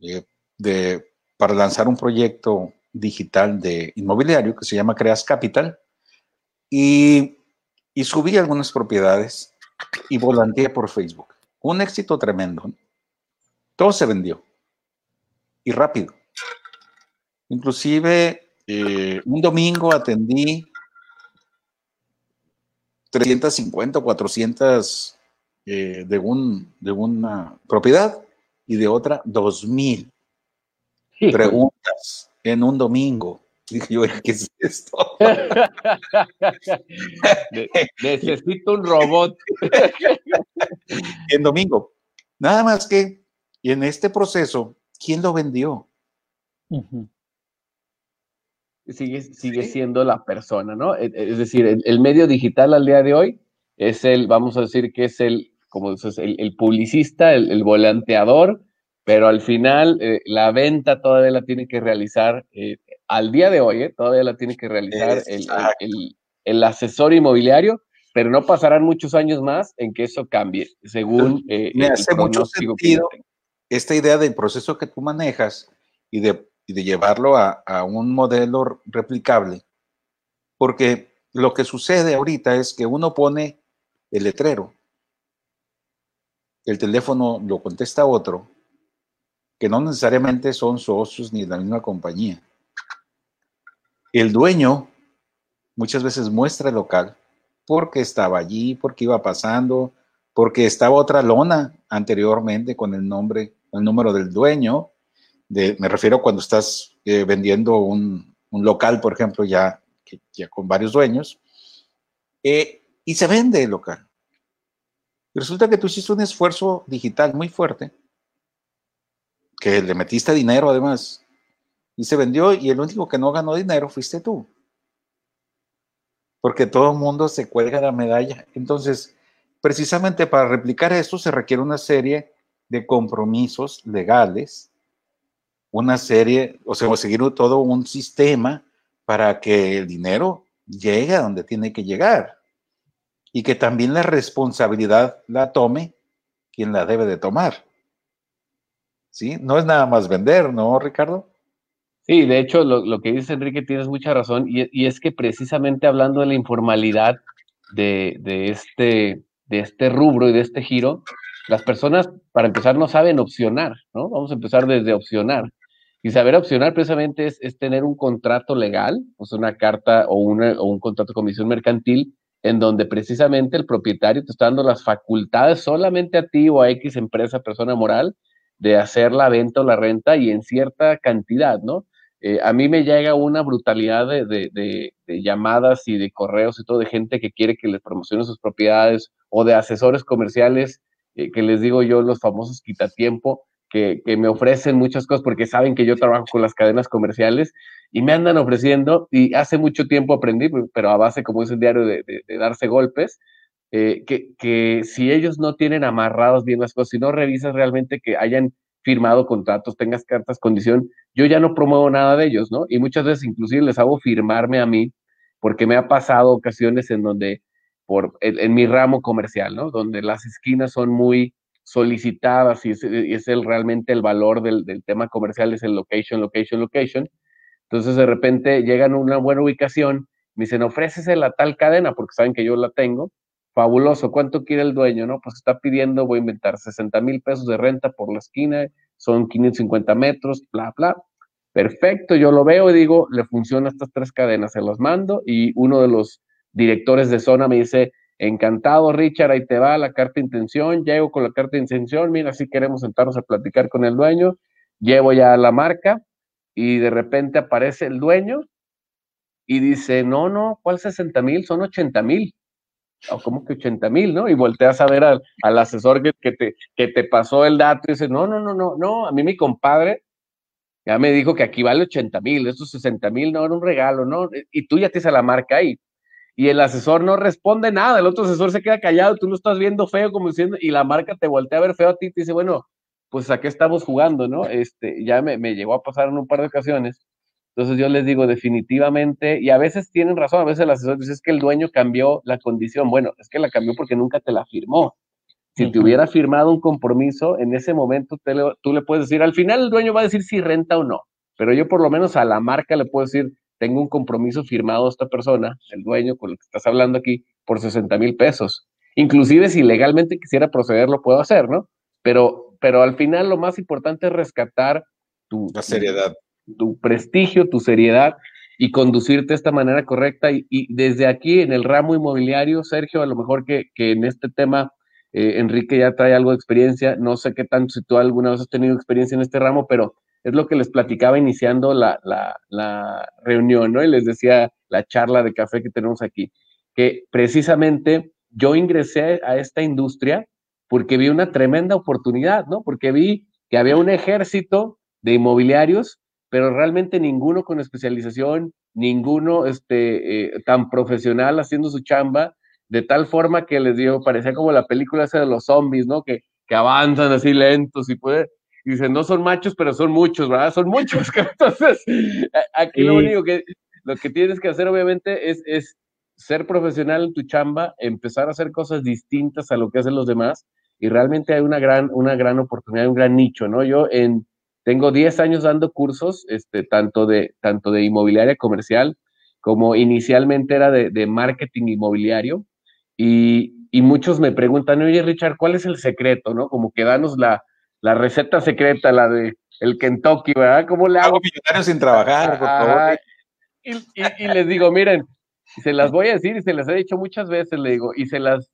eh, de, para lanzar un proyecto digital de inmobiliario que se llama Creas Capital y, y subí algunas propiedades y volanteé por Facebook. Un éxito tremendo. Todo se vendió. Y rápido. Inclusive, eh, un domingo atendí 350 o 400 eh, de, un, de una propiedad y de otra 2000 preguntas en un domingo. Dije yo, ¿qué es esto? Necesito un robot. en domingo. Nada más que y en este proceso, ¿quién lo vendió? sigue, sigue siendo la persona, ¿no? E, e, es decir, el, medio digital al día de hoy es el, vamos a decir que es el, como dices, el, publicista, el, volanteador, pero al final eh, la venta todavía la tiene que realizar, eh, al día de hoy, eh, todavía la tiene que realizar el, asesor inmobiliario, pero no pasarán muchos años más en que eso cambie, según... Me hace mucho sentido esta idea del proceso que tú manejas y de, de llevarlo a, a, un modelo replicable, porque lo que sucede ahorita es que uno pone el letrero, el teléfono lo contesta otro, que no necesariamente son socios ni de la misma compañía. El dueño muchas veces muestra el local porque estaba allí, porque iba pasando, porque estaba otra lona anteriormente con el nombre el número del dueño, de, me refiero cuando estás eh, vendiendo un, local, por ejemplo, ya, ya con varios dueños, eh, y se vende el local. Resulta que tú hiciste un esfuerzo digital muy fuerte, que le metiste dinero además, y se vendió, y el único que no ganó dinero fuiste tú. porque todo el mundo se cuelga la medalla. Entonces, precisamente para replicar esto se requiere una serie de compromisos legales, una serie, o sea, seguir todo un sistema para que el dinero llegue a donde tiene que llegar y que también la responsabilidad la tome quien la debe de tomar. ¿Sí? No es nada más vender, ¿no, Ricardo? Sí, de hecho, lo, que dice Enrique tienes mucha razón, y, es que precisamente hablando de la informalidad de, de, este, de este rubro y de este giro, las personas, para empezar, no saben opcionar, ¿no? Vamos a empezar desde opcionar. Y saber opcionar precisamente es, es tener un contrato legal, o sea, una carta o, una, o un contrato de comisión mercantil, en donde precisamente el propietario te está dando las facultades solamente a ti o a X empresa, persona moral, de hacer la venta o la renta y en cierta cantidad, ¿no? Eh, a mí me llega una brutalidad de, de, de, llamadas y de correos y todo de gente que quiere que les promocione sus propiedades o de asesores comerciales eh, que les digo yo, los famosos quitatiempo, que me ofrecen muchas cosas porque saben que yo trabajo con las cadenas comerciales y me andan ofreciendo, y hace mucho tiempo aprendí, pues, pero a base, como es el diario, de, darse golpes, eh, que, que, si ellos no tienen amarrados bien las cosas, si no revisas realmente que hayan firmado contratos, tengas cartas condición, yo ya no promuevo nada de ellos, ¿no? Y muchas veces inclusive les hago firmarme a mí, porque me ha pasado ocasiones en donde, por, en, mi ramo comercial, ¿no? Donde las esquinas son muy solicitadas y es, es el, realmente el valor del, del tema comercial, es el location, location, location entonces de repente llegan a una buena ubicación, me dicen, ofrécese la tal cadena, porque saben que yo la tengo. Fabuloso, ¿cuánto quiere el dueño? No, pues está pidiendo, voy a inventar 60 mil pesos de renta por la esquina, son 550 metros, bla, bla. Perfecto, yo lo veo y digo, le funcionan estas tres cadenas, se las mando y uno de los directores de zona me dice, encantado Richard, ahí te va la carta de intención, llego con la carta de intención, mira, si queremos sentarnos a platicar con el dueño, llevo ya la marca, y de repente aparece el dueño y dice, no, no, ¿cuál 60 mil? Son 80 mil. O como que 80 mil, ¿no? Y volteas a ver al, asesor que, te, que te pasó el dato y dice, no, no, no, no, no, a mí mi compadre ya me dijo que aquí vale 80 mil, estos 60 mil no era un regalo, ¿no? Y tú ya te hice la marca ahí. Y el asesor no responde nada, el otro asesor se queda callado, tú lo estás viendo feo como diciendo, y la marca te voltea a ver feo a ti y te dice, bueno, pues a qué estamos jugando, ¿no? Este, ya me, me llegó a pasar en un par de ocasiones. Entonces yo les digo definitivamente, y a veces tienen razón, a veces el asesor dice es que el dueño cambió la condición. Bueno, es que la cambió porque nunca te la firmó. Si te hubiera firmado un compromiso, en ese momento tú le puedes decir, al final el dueño va a decir si renta o no, pero yo por lo menos a la marca le puedo decir, tengo un compromiso firmado a esta persona, el dueño con el que estás hablando aquí, por 60 mil pesos. Inclusive si legalmente quisiera proceder, lo puedo hacer, ¿no? Pero pero al final lo más importante es rescatar tu, La seriedad. Tu, prestigio, tu seriedad y conducirte de esta manera correcta. Y, desde aquí, en el ramo inmobiliario, Sergio, a lo mejor que, en este tema eh, Enrique ya trae algo de experiencia, no sé qué tanto si tú alguna vez has tenido experiencia en este ramo, pero es lo que les platicaba iniciando la, la, la reunión, ¿no? Y les decía la charla de café que tenemos aquí, que precisamente yo ingresé a esta industria porque vi una tremenda oportunidad, ¿no? Porque vi que había un ejército de inmobiliarios, pero realmente ninguno con especialización, ninguno este, eh, tan profesional haciendo su chamba, de tal forma que les digo, parecía como la película esa de los zombies, ¿no? Que, que avanzan así lentos y puede, y dicen, no son machos, pero son muchos, ¿verdad? Son muchos. Entonces, aquí lo único que, lo que tienes que hacer, obviamente, es, es ser profesional en tu chamba, empezar a hacer cosas distintas a lo que hacen los demás y realmente hay una gran, una gran oportunidad, un gran nicho, ¿no? Yo en, tengo 10 años dando cursos, este, tanto, de, tanto de inmobiliaria comercial como inicialmente era de, de marketing inmobiliario y, y, muchos me preguntan, oye Richard, ¿cuál es el secreto, no? Como que danos la, la receta secreta, la de el Kentucky, ¿verdad? ¿Cómo le hago? Hago sin trabajar, por favor. Y, y, y, les digo, miren, se las voy a decir y se las he dicho muchas veces, le digo, y se las,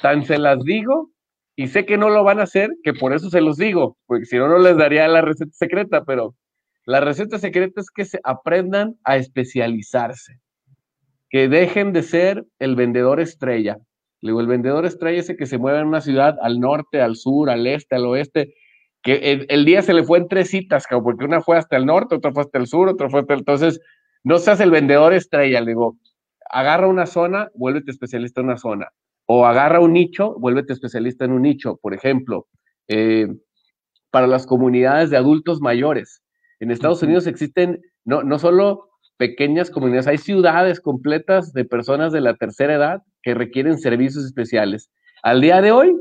tan se las digo y sé que no lo van a hacer, que por eso se los digo, porque si no, no les daría la receta secreta, pero la receta secreta es que se aprendan a especializarse, que dejen de ser el vendedor estrella. Luego, el vendedor estrella ese que se mueve en una ciudad al norte, al sur, al este, al oeste, que el, día se le fue en tres citas, porque una fue hasta el norte, otra fue hasta el sur, otra fue hasta el... Entonces, no seas el vendedor estrella, le digo, agarra una zona, vuélvete especialista en una zona. O agarra un nicho, vuélvete especialista en un nicho. Por ejemplo, eh, para las comunidades de adultos mayores. En Estados Unidos existen no, no solo pequeñas comunidades, hay ciudades completas de personas de la tercera edad que requieren servicios especiales. Al día de hoy,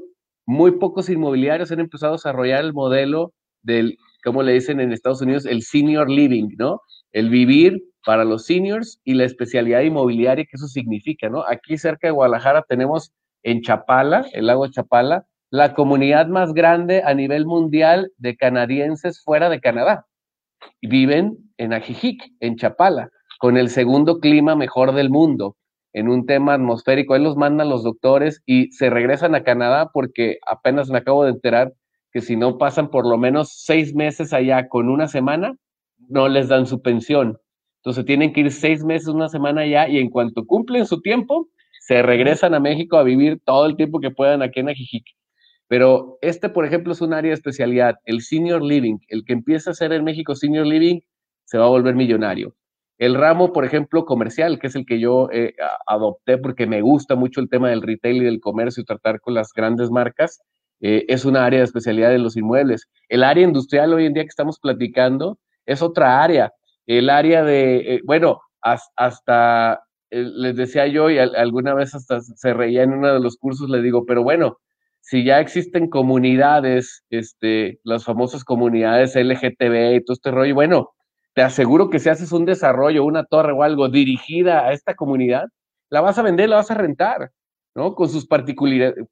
muy pocos inmobiliarios han empezado a desarrollar el modelo del, como le dicen en Estados Unidos, el senior living, ¿no? El vivir para los seniors y la especialidad inmobiliaria que eso significa, ¿no? Aquí cerca de Guadalajara tenemos en Chapala, el lago Chapala, la comunidad más grande a nivel mundial de canadienses fuera de Canadá. Viven en Ajijic, en Chapala, con el segundo clima mejor del mundo, en un tema atmosférico. Ahí los mandan los doctores y se regresan a Canadá porque apenas me acabo de enterar que si no pasan por lo menos seis meses allá con una semana, no les dan su pensión. Entonces tienen que ir seis meses, una semana allá y en cuanto cumplen su tiempo, se regresan a México a vivir todo el tiempo que puedan aquí en Ajijic. Pero este, por ejemplo, es un área de especialidad, el senior living. El que empieza a hacer en México senior living se va a volver millonario. El ramo, por ejemplo, comercial, que es el que yo eh, adopté porque me gusta mucho el tema del retail y del comercio y tratar con las grandes marcas, eh, es una área de especialidad de los inmuebles. El área industrial hoy en día que estamos platicando es otra área. El área de, eh, bueno, hasta, les decía yo y alguna vez hasta se reía en uno de los cursos, le digo, pero bueno, si ya existen comunidades, este, las famosas comunidades LGTB y todo este rollo, bueno, te aseguro que si haces un desarrollo, una torre o algo dirigida a esta comunidad, la vas a vender, la vas a rentar, ¿no? Con sus,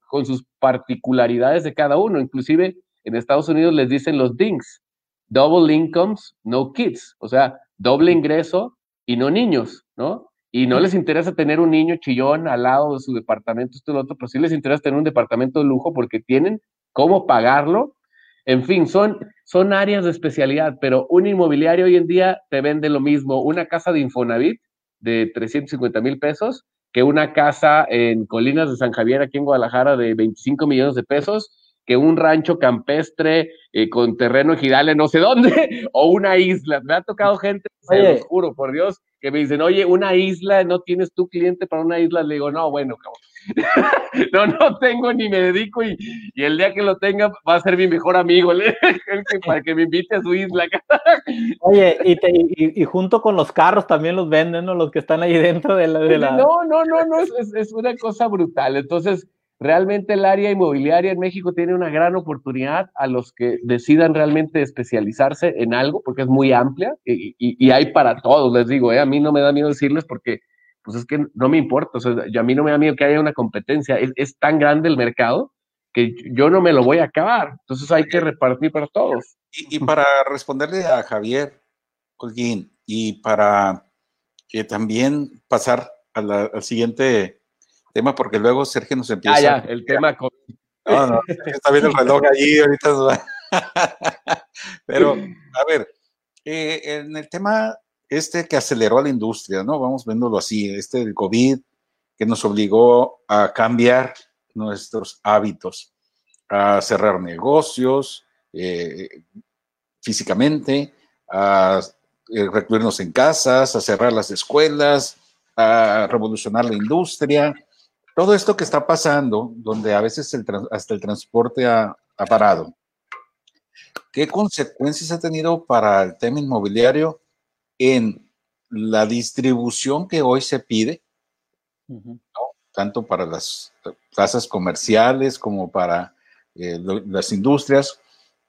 con sus particularidades de cada uno. Inclusive en Estados Unidos les dicen los DINKs, double incomes, no kids, o sea, doble ingreso y no niños, ¿no? y no les interesa tener un niño chillón al lado de su departamento, esto y lo otro, pero sí les interesa tener un departamento de lujo porque tienen cómo pagarlo. En fin, son, son áreas de especialidad, pero un inmobiliario hoy en día te vende lo mismo, una casa de Infonavit de 350 mil pesos que una casa en Colinas de San Javier, aquí en Guadalajara, de 25 millones de pesos, que un rancho campestre eh, con terreno ejidal no sé dónde, o una isla. Me ha tocado gente, se lo juro, por Dios, que me dicen, oye, una isla, ¿no tienes tu cliente para una isla? Le digo, no, bueno, cabrón. no, no tengo ni me dedico y, y, el día que lo tenga va a ser mi mejor amigo para que me invite a su isla. oye, y, y, junto con los carros también los venden, ¿no? Los que están ahí dentro de la... De la... No, no, no, no, es, es una cosa brutal. Entonces, Realmente el área inmobiliaria en México tiene una gran oportunidad a los que decidan realmente especializarse en algo, porque es muy amplia y, hay para todos, les digo, ¿eh? a mí no me da miedo decirles porque pues es que no me importa, o sea, a mí no me da miedo que haya una competencia, es, tan grande el mercado que yo no me lo voy a acabar, entonces hay que repartir para todos. Y, para responderle a Javier Colguín y para también pasar al siguiente tema porque luego Sergio nos empieza. Ah, ya, el tema. No, no, está viendo el reloj allí, ahorita. Pero, a ver, eh, en el tema este que aceleró a la industria, ¿no? Vamos viéndolo así, este del COVID que nos obligó a cambiar nuestros hábitos, a cerrar negocios eh, físicamente, a eh, recluirnos en casas, a cerrar las escuelas, a revolucionar la industria, todo esto que está pasando, donde a veces hasta el transporte ha, parado, ¿qué consecuencias ha tenido para el tema inmobiliario en la distribución que hoy se pide? Tanto para las plazas comerciales como para eh, las industrias.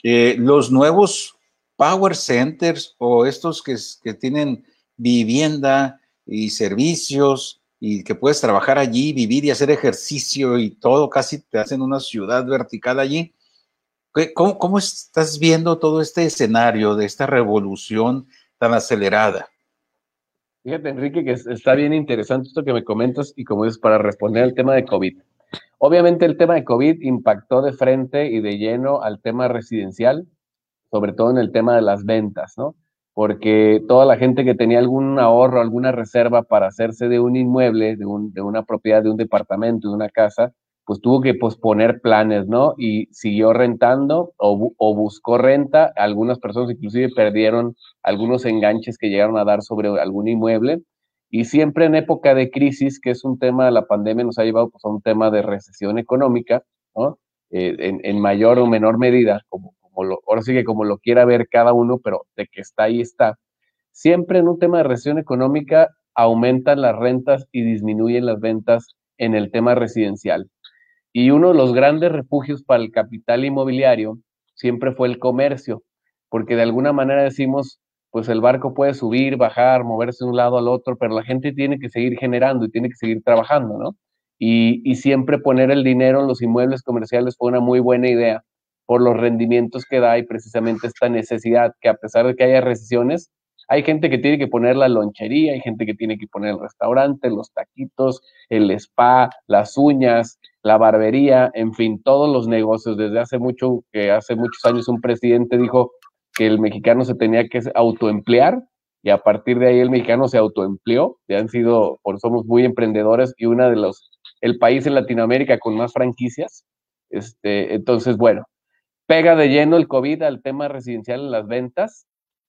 Eh, los nuevos power centers o estos que, que tienen vivienda y servicios y que puedes trabajar allí, vivir y hacer ejercicio y todo, casi te hacen una ciudad vertical allí. ¿Cómo, ¿Cómo, estás viendo todo este escenario de esta revolución tan acelerada? Fíjate, Enrique, que está bien interesante esto que me comentas y como es para responder al tema de COVID. Obviamente el tema de COVID impactó de frente y de lleno al tema residencial, sobre todo en el tema de las ventas, ¿no? Porque toda la gente que tenía algún ahorro, alguna reserva para hacerse de un inmueble, de, una propiedad, de un departamento, de una casa, pues tuvo que posponer planes, ¿no? Y siguió rentando o, buscó renta. Algunas personas inclusive perdieron algunos enganches que llegaron a dar sobre algún inmueble. Y siempre en época de crisis, que es un tema, la pandemia nos ha llevado pues, a un tema de recesión económica, ¿no? Eh, en, mayor o menor medida, como, lo, ahora sí que como lo quiera ver cada uno, pero de que está ahí está. Siempre en un tema de recesión económica aumentan las rentas y disminuyen las ventas en el tema residencial. Y uno de los grandes refugios para el capital inmobiliario siempre fue el comercio, porque de alguna manera decimos, pues el barco puede subir, bajar, moverse de un lado al otro, pero la gente tiene que seguir generando y tiene que seguir trabajando, ¿no? Y, siempre poner el dinero en los inmuebles comerciales fue una muy buena idea por los rendimientos que da y precisamente esta necesidad que a pesar de que haya recesiones, hay gente que tiene que poner la lonchería, hay gente que tiene que poner el restaurante, los taquitos, el spa, las uñas, la barbería, en fin, todos los negocios. Desde hace mucho, que hace muchos años un presidente dijo que el mexicano se tenía que autoemplear y a partir de ahí el mexicano se autoempleó. Ya han sido, somos muy emprendedores y una de los, el país en Latinoamérica con más franquicias. Este, entonces, bueno, pega de lleno el COVID al tema residencial en las ventas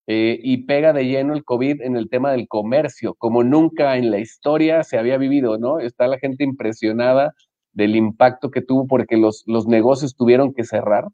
eh, y pega de lleno el COVID en el tema del comercio, como nunca en la historia se había vivido, ¿no? Está la gente impresionada del impacto que tuvo porque los, los negocios tuvieron que cerrar.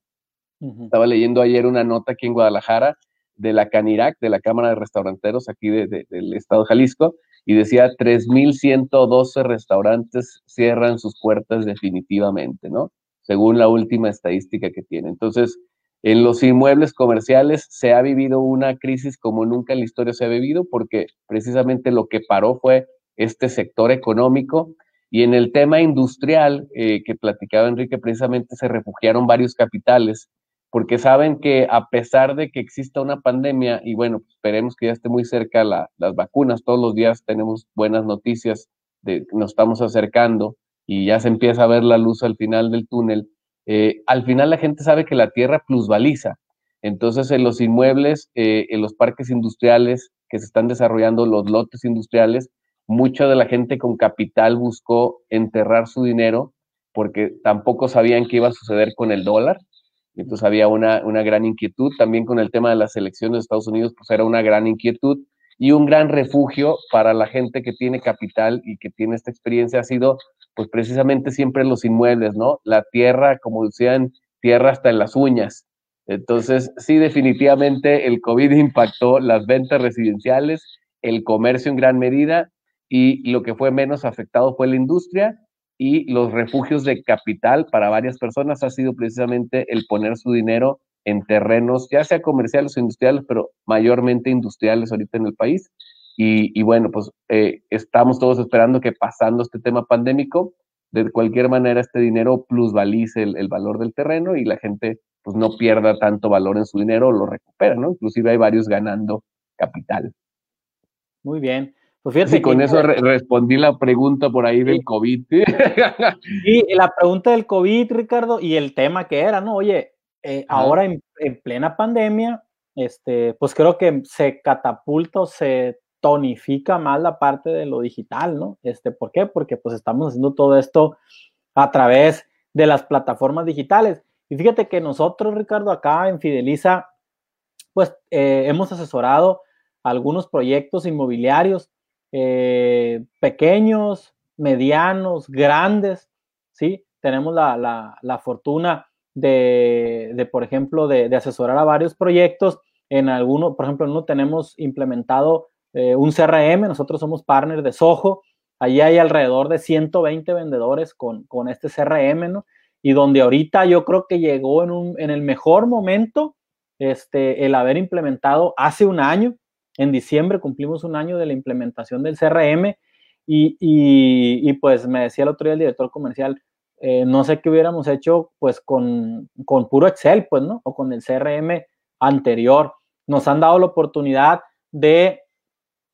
Estaba leyendo ayer una nota aquí en Guadalajara de la Canirac, de la Cámara de Restauranteros aquí del estado de Jalisco, y decía 3.112 restaurantes cierran sus puertas definitivamente, ¿no? Según la última estadística que tiene. Entonces, en los inmuebles comerciales se ha vivido una crisis como nunca en la historia se ha vivido porque precisamente lo que paró fue este sector económico y en el tema industrial eh, que platicaba Enrique, precisamente se refugiaron varios capitales porque saben que a pesar de que exista una pandemia, y bueno, pues esperemos que ya esté muy cerca las vacunas, todos los días tenemos buenas noticias, de, nos estamos acercando y ya se empieza a ver la luz al final del túnel, eh, al final la gente sabe que la tierra plusvaliza. Entonces, en los inmuebles, eh, en los parques industriales que se están desarrollando, los lotes industriales, mucha de la gente con capital buscó enterrar su dinero porque tampoco sabían qué iba a suceder con el dólar. Entonces había una, una gran inquietud. También con el tema de las elecciones de Estados Unidos, pues era una gran inquietud y un gran refugio para la gente que tiene capital y que tiene esta experiencia ha sido pues precisamente siempre los inmuebles, ¿no? La tierra, como decían, tierra hasta en las uñas. Entonces, sí, definitivamente el COVID impactó las ventas residenciales, el comercio en gran medida y lo que fue menos afectado fue la industria y los refugios de capital para varias personas ha sido precisamente el poner su dinero en terrenos, ya sea comerciales o industriales, pero mayormente industriales ahorita en el país. Y, bueno, pues eh, estamos todos esperando que pasando este tema pandémico, de cualquier manera este dinero plusvalice el, el, valor del terreno y la gente pues no pierda tanto valor en su dinero lo recupera, ¿no? Inclusive hay varios ganando capital. Muy bien. Pues fíjate con eso respondí la pregunta por ahí del COVID. Sí, la pregunta del COVID, Ricardo, y el tema que era, ¿no? Oye, eh, ahora en, en, plena pandemia, este, pues creo que se catapulta o se tonifica más la parte de lo digital, ¿no? Este, ¿Por qué? Porque pues estamos haciendo todo esto a través de las plataformas digitales. Y fíjate que nosotros, Ricardo, acá en Fideliza, pues eh, hemos asesorado algunos proyectos inmobiliarios eh, pequeños, medianos, grandes, ¿sí? Tenemos la, la, fortuna de, de, por ejemplo, de, asesorar a varios proyectos. En alguno, por ejemplo, uno tenemos implementado eh, un CRM, nosotros somos partner de Soho, allí hay alrededor de 120 vendedores con, con este CRM, ¿no? Y donde ahorita yo creo que llegó en, un, en el mejor momento este, el haber implementado hace un año, en diciembre cumplimos un año de la implementación del CRM y, y, pues me decía el otro día el director comercial, eh, no sé qué hubiéramos hecho pues con, con puro Excel, pues, ¿no? O con el CRM anterior. Nos han dado la oportunidad de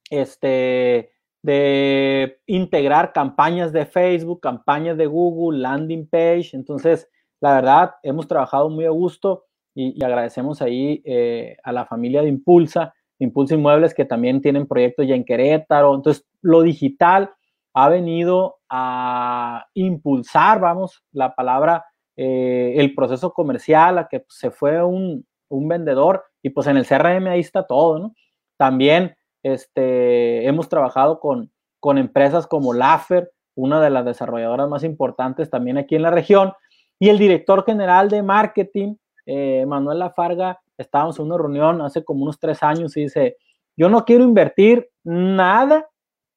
este, de integrar campañas de Facebook, campañas de Google, landing page. Entonces, la verdad, hemos trabajado muy a gusto y, agradecemos ahí eh, a la familia de Impulsa, Impulsa Inmuebles, que también tienen proyectos ya en Querétaro. Entonces, lo digital ha venido a impulsar, vamos, la palabra, eh, el proceso comercial, a que se fue un, un vendedor y pues en el CRM ahí está todo, ¿no? También este, hemos trabajado con, empresas como Laffer, una de las desarrolladoras más importantes también aquí en la región, y el director general de marketing, eh, Manuel Lafarga, estábamos en una reunión hace como unos tres años y dice, yo no quiero invertir nada,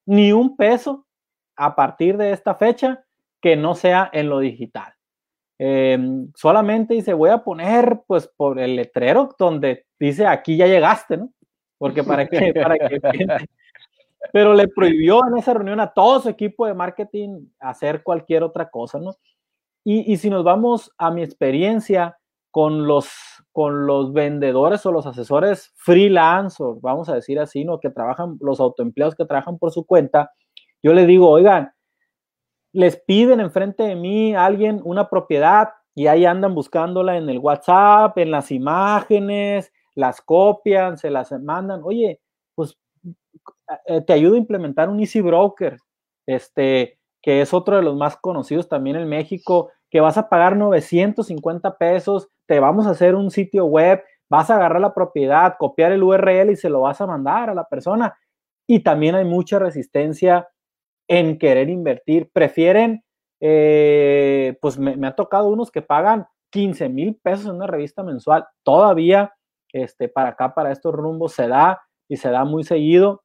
ni un peso a partir de esta fecha que no sea en lo digital. Em, solamente dice, voy a poner pues por el letrero donde dice, aquí ya llegaste, ¿no? Porque para qué, para que pero le prohibió en esa reunión a todo su equipo de marketing hacer cualquier otra cosa, ¿no? Y, y si nos vamos a mi experiencia con los, con los vendedores o los asesores freelance, o vamos a decir así, ¿no? Que trabajan, los autoempleados que trabajan por su cuenta, yo les digo, oigan, les piden enfrente de mí a alguien una propiedad y ahí andan buscándola en el WhatsApp, en las imágenes, las copian, se las mandan. Oye, pues eh, te ayudo a implementar un Easy Broker, este, que es otro de los más conocidos también en México, que vas a pagar 950 pesos, te vamos a hacer un sitio web, vas a agarrar la propiedad, copiar el URL y se lo vas a mandar a la persona. Y también hay mucha resistencia en querer invertir. Prefieren, eh, pues me, me, ha tocado unos que pagan 15 mil pesos en una revista mensual. Todavía, este, para acá, para estos rumbos, se da y se da muy seguido.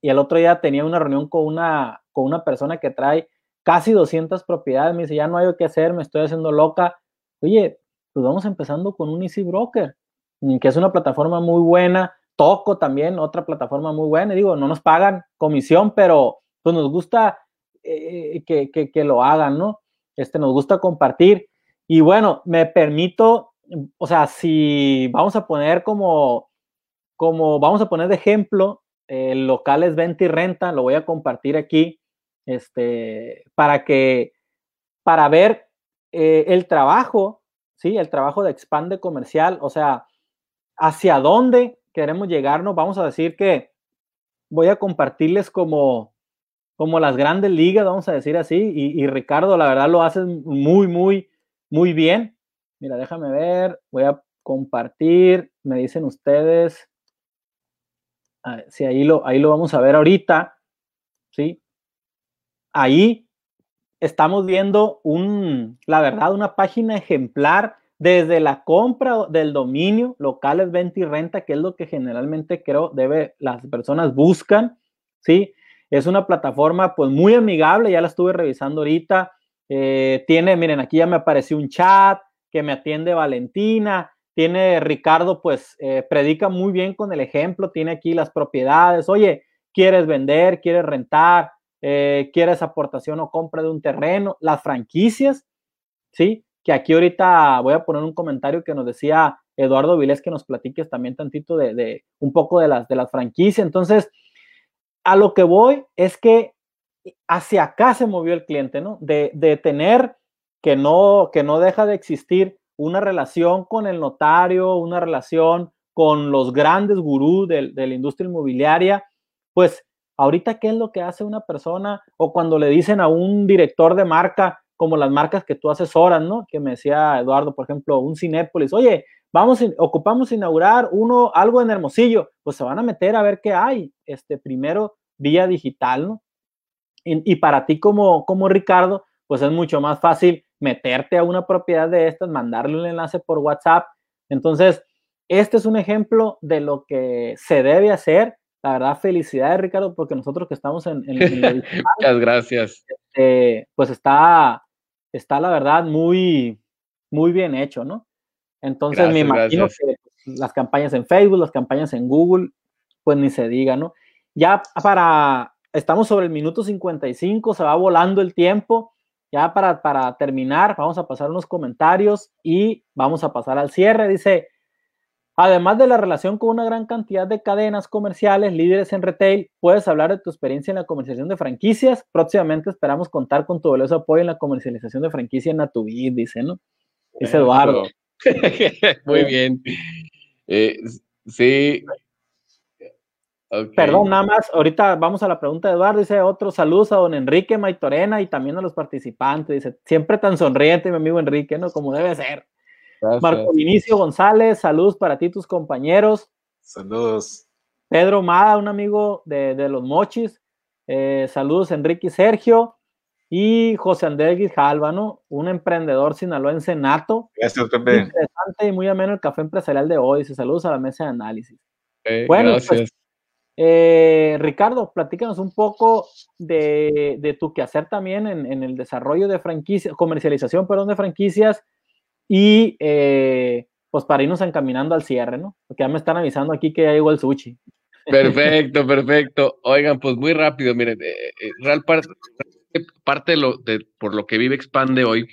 Y el otro día tenía una reunión con una, con una persona que trae casi 200 propiedades. Me dice, ya no hay que hacer, me estoy haciendo loca. Oye, pues vamos empezando con un Easy Broker, mm, que es una plataforma muy buena. Toco también, otra plataforma muy buena. Y digo, no nos pagan comisión, pero pues nos gusta eh, que, que, que, lo hagan, ¿no? Este, nos gusta compartir. Y bueno, me permito, o sea, si vamos a poner como, como vamos a poner de ejemplo, el local es venta y renta, lo voy a compartir aquí, este, para que, para ver eh, el trabajo, ¿sí? El trabajo de expande comercial, o sea, hacia dónde queremos llegarnos. Vamos a decir que voy a compartirles como, como las grandes ligas, vamos a decir así, y, Ricardo, la verdad, lo hace muy, muy, muy bien. Mira, déjame ver, voy a compartir, me dicen ustedes, si ahí lo, ahí lo vamos a ver ahorita, ¿sí? Ahí estamos viendo un, la verdad, una página ejemplar desde la compra del dominio, locales, venta y renta, que es lo que generalmente creo debe, las personas buscan, ¿sí? Es una plataforma pues muy amigable, ya la estuve revisando ahorita. Eh, tiene, miren, aquí ya me apareció un chat que me atiende Valentina. Tiene Ricardo, pues eh, predica muy bien con el ejemplo. Tiene aquí las propiedades. Oye, ¿quieres vender? ¿Quieres rentar? Eh, ¿Quieres aportación o compra de un terreno? Las franquicias, ¿sí? Que aquí ahorita voy a poner un comentario que nos decía Eduardo Vilés que nos platiques también tantito de, de un poco de las, de las franquicias. Entonces, a lo que voy es que hacia acá se movió el cliente, ¿no? De, de tener que no, que no deja de existir una relación con el notario, una relación con los grandes gurús de, de, la industria inmobiliaria, pues ahorita qué es lo que hace una persona o cuando le dicen a un director de marca, como las marcas que tú asesoras, ¿no? Que me decía Eduardo, por ejemplo, un Cinépolis, oye, vamos, ocupamos inaugurar uno, algo en Hermosillo, pues se van a meter a ver qué hay, este, primero vía digital, ¿no? Y, y para ti como, como Ricardo, pues es mucho más fácil meterte a una propiedad de estas, mandarle un enlace por WhatsApp. Entonces, este es un ejemplo de lo que se debe hacer. La verdad, felicidades, Ricardo, porque nosotros que estamos en... en, en Muchas gracias. Este, pues está, está la verdad muy, muy bien hecho, ¿no? Entonces gracias, me imagino gracias. que las campañas en Facebook, las campañas en Google, pues ni se diga, ¿no? Ya para, estamos sobre el minuto 55, se va volando el tiempo. Ya para, para terminar, vamos a pasar unos comentarios y vamos a pasar al cierre. Dice, además de la relación con una gran cantidad de cadenas comerciales, líderes en retail, puedes hablar de tu experiencia en la comercialización de franquicias. Próximamente esperamos contar con tu valioso apoyo en la comercialización de franquicia en Natubit, dice, ¿no? Dice Eduardo. Muy bien. Eh, sí. Okay. Perdón, nada más, ahorita vamos a la pregunta de Eduardo, dice otro saludos a don Enrique Maitorena y también a los participantes, dice, siempre tan sonriente mi amigo Enrique, ¿no? Como debe ser. Gracias. Marco Vinicio González, saludos para ti, tus compañeros. Saludos. Pedro Mada, un amigo de, de los mochis, Eh, saludos Enrique y Sergio. Y José Andrés Guijalva, ¿no? Un emprendedor sinaloense nato. Gracias, Pepe. Interesante y muy ameno el café empresarial de hoy. Dice, saludos a la mesa de análisis. bueno, pues, eh, Ricardo, platícanos un poco de, de tu quehacer también en, en, el desarrollo de franquicias, comercialización, perdón, de franquicias y eh, pues para irnos encaminando al cierre, ¿no? Porque ya me están avisando aquí que ya llegó el sushi. Perfecto, perfecto. Oigan, pues muy rápido, miren, eh, eh, Real parte, parte lo, de, por lo que Vive Expande hoy,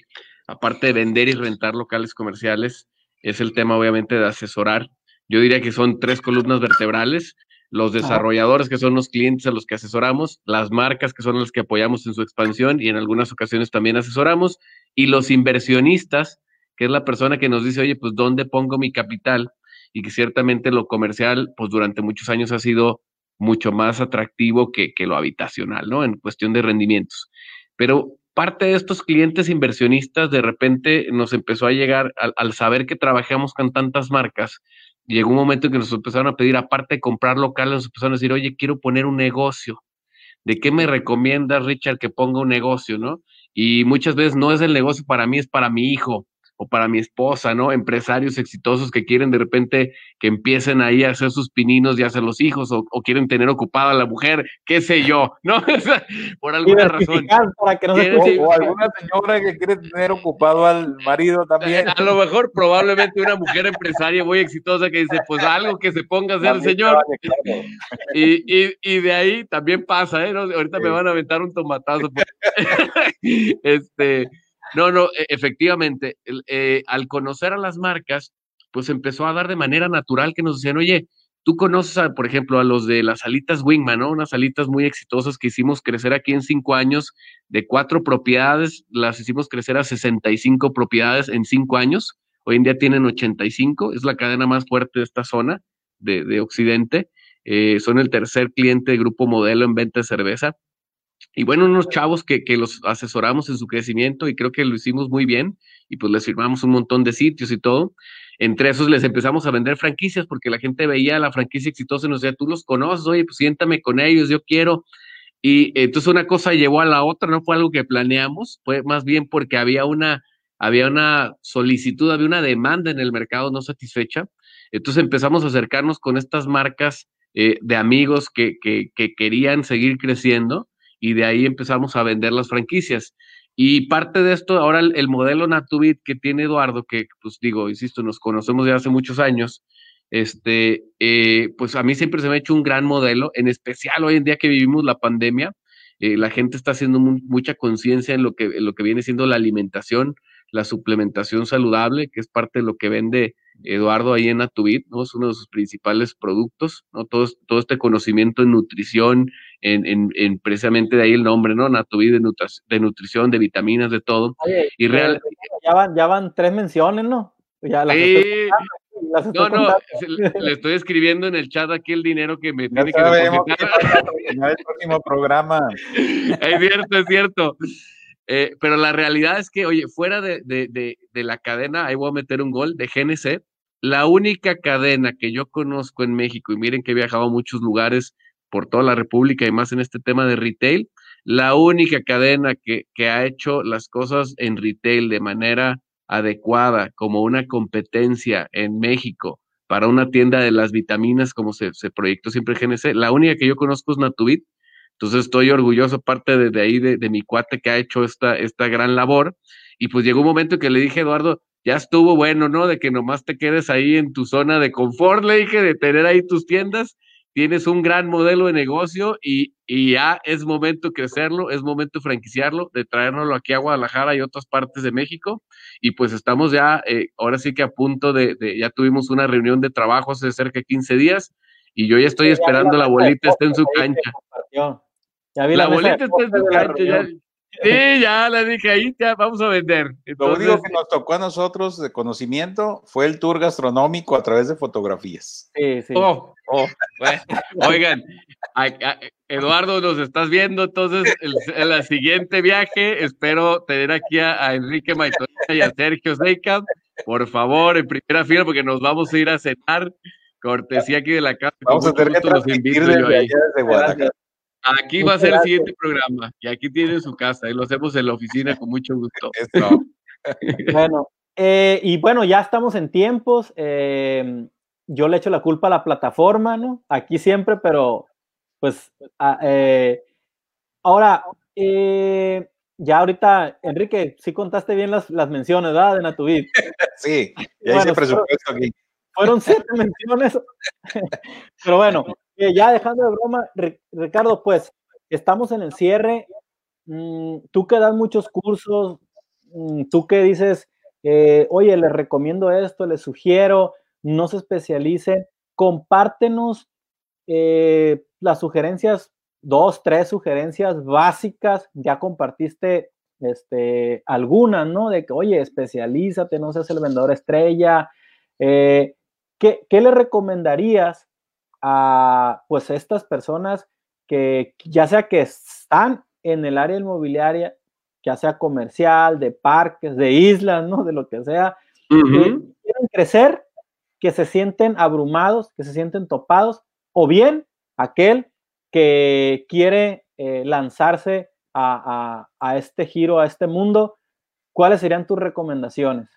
aparte de vender y rentar locales comerciales, es el tema obviamente de asesorar. Yo diría que son tres columnas vertebrales los desarrolladores que son los clientes a los que asesoramos, las marcas que son las que apoyamos en su expansión y en algunas ocasiones también asesoramos, y los inversionistas, que es la persona que nos dice, oye, pues ¿dónde pongo mi capital? Y que ciertamente lo comercial, pues durante muchos años ha sido mucho más atractivo que, que lo habitacional, ¿no? En cuestión de rendimientos. Pero parte de estos clientes inversionistas de repente nos empezó a llegar al, al saber que trabajamos con tantas marcas, llegó un momento en que nos empezaron a pedir, aparte de comprar locales, nos empezaron a decir, oye, quiero poner un negocio. ¿De qué me recomiendas, Richard, que ponga un negocio, no? Y muchas veces no es el negocio para mí, es para mi hijo o para mi esposa, ¿no? Empresarios exitosos que quieren de repente que empiecen ahí a hacer sus pininos y hacer los hijos o, o quieren tener ocupada a la mujer, qué sé yo, ¿no? Por alguna razón. Para que no se o, o, alguna señora que quiere tener ocupado al marido también. A lo mejor probablemente una mujer empresaria muy exitosa que dice, pues algo que se ponga a hacer el señor. Y, y, y, de ahí también pasa, ¿eh? ¿No? Ahorita sí. me van a aventar un tomatazo. este no, no, e, efectivamente, eh, al conocer a las marcas, pues empezó a dar de manera natural que nos decían, oye, tú conoces, a, por ejemplo, a los de las alitas Wingman, ¿no? Unas alitas muy exitosas que hicimos crecer aquí en cinco años, de cuatro propiedades, las hicimos crecer a 65 propiedades en cinco años. Hoy en día tienen 85, es la cadena más fuerte de esta zona de, de Occidente. Eh, son el tercer cliente de Grupo Modelo en venta de cerveza. Y bueno, unos chavos que, que, los asesoramos en su crecimiento y creo que lo hicimos muy bien y pues les firmamos un montón de sitios y todo. Entre esos les empezamos a vender franquicias porque la gente veía la franquicia exitosa y nos decía, tú los conoces, oye, pues siéntame con ellos, yo quiero. Y entonces una cosa llevó a la otra, no fue algo que planeamos, fue más bien porque había una, había una solicitud, había una demanda en el mercado no satisfecha. Entonces empezamos a acercarnos con estas marcas eh, de amigos que, que, que querían seguir creciendo y de ahí empezamos a vender las franquicias. Y parte de esto, ahora el, el, modelo Natubit que tiene Eduardo, que pues digo, insisto, nos conocemos de hace muchos años, este, eh, pues a mí siempre se me ha hecho un gran modelo, en especial hoy en día que vivimos la pandemia, eh, la gente está haciendo mu mucha conciencia en, lo que, lo que viene siendo la alimentación, la suplementación saludable, que es parte de lo que vende Eduardo ahí en Natubit, ¿no? Es uno de sus principales productos, ¿no? Todo, todo este conocimiento en nutrición, en, en, en, precisamente de ahí el nombre, ¿no? Natubit de, nutri de nutrición, de vitaminas, de todo. Oye, y real... ya, van, ya van tres menciones, ¿no? Ya las sí. Las no, no, le estoy escribiendo en el chat aquí el dinero que me tiene que depositar. En el próximo programa. Es cierto, es cierto. Eh, pero la realidad es que, oye, fuera de, de, de, de, la cadena, ahí voy a meter un gol de GNC, la única cadena que yo conozco en México, y miren que he viajado a muchos lugares por toda la República y más en este tema de retail, la única cadena que, que ha hecho las cosas en retail de manera adecuada, como una competencia en México para una tienda de las vitaminas, como se, se proyectó siempre GNC, la única que yo conozco es Natubit, entonces estoy orgulloso parte de, de ahí de, de, mi cuate que ha hecho esta, esta gran labor. Y pues llegó un momento que le dije, Eduardo, ya estuvo bueno, ¿no? De que nomás te quedes ahí en tu zona de confort, le dije, de tener ahí tus tiendas. Tienes un gran modelo de negocio y, y ya es momento de crecerlo, es momento de franquiciarlo, de traérnoslo aquí a Guadalajara y otras partes de México. Y pues estamos ya, eh, ahora sí que a punto de, de, ya tuvimos una reunión de trabajo hace cerca de 15 días y yo ya estoy sí, esperando la bolita esté en su cancha. La, la bolita está en su cancha, ya, Sí, ya la dije ahí, ya vamos a vender. Entonces, Lo único que nos tocó a nosotros de conocimiento fue el tour gastronómico a través de fotografías. Sí, sí. Oh, oh, bueno. Oigan, a, a, Eduardo, nos estás viendo, entonces el, el, siguiente viaje, espero tener aquí a, a Enrique Maitona y a Sergio Seika, por favor, en primera fila, porque nos vamos a ir a cenar, cortesía aquí de la casa. Vamos a tener que los invito yo ahí. Aquí va a ser el siguiente programa y aquí tiene su casa y lo hacemos en la oficina con mucho gusto. bueno, eh, y bueno, ya estamos en tiempos. Eh, yo le echo la culpa a la plataforma, ¿no? Aquí siempre, pero pues eh, ahora, ya ahorita, Enrique, sí contaste bien las, las menciones, ¿verdad? De Natubit. Sí, ya hice presupuesto aquí. Fueron siete menciones. Pero bueno, ya dejando de broma, Ricardo, pues estamos en el cierre. Mm, tú que das muchos cursos, mm, tú que dices, eh, oye, les recomiendo esto, les sugiero, no se especialicen, compártenos eh, las sugerencias, dos, tres sugerencias básicas, ya compartiste este, algunas, ¿no? De que, oye, especialízate, no seas el vendedor estrella. Eh, ¿qué, ¿Qué le recomendarías a pues estas personas que ya sea que están en el área inmobiliaria ya sea comercial, de parques, de islas, ¿no? De lo que sea, que quieren crecer, que se sienten abrumados, que se sienten topados, o bien aquel que quiere eh, lanzarse a, a, este giro, a este mundo, ¿cuáles serían tus recomendaciones?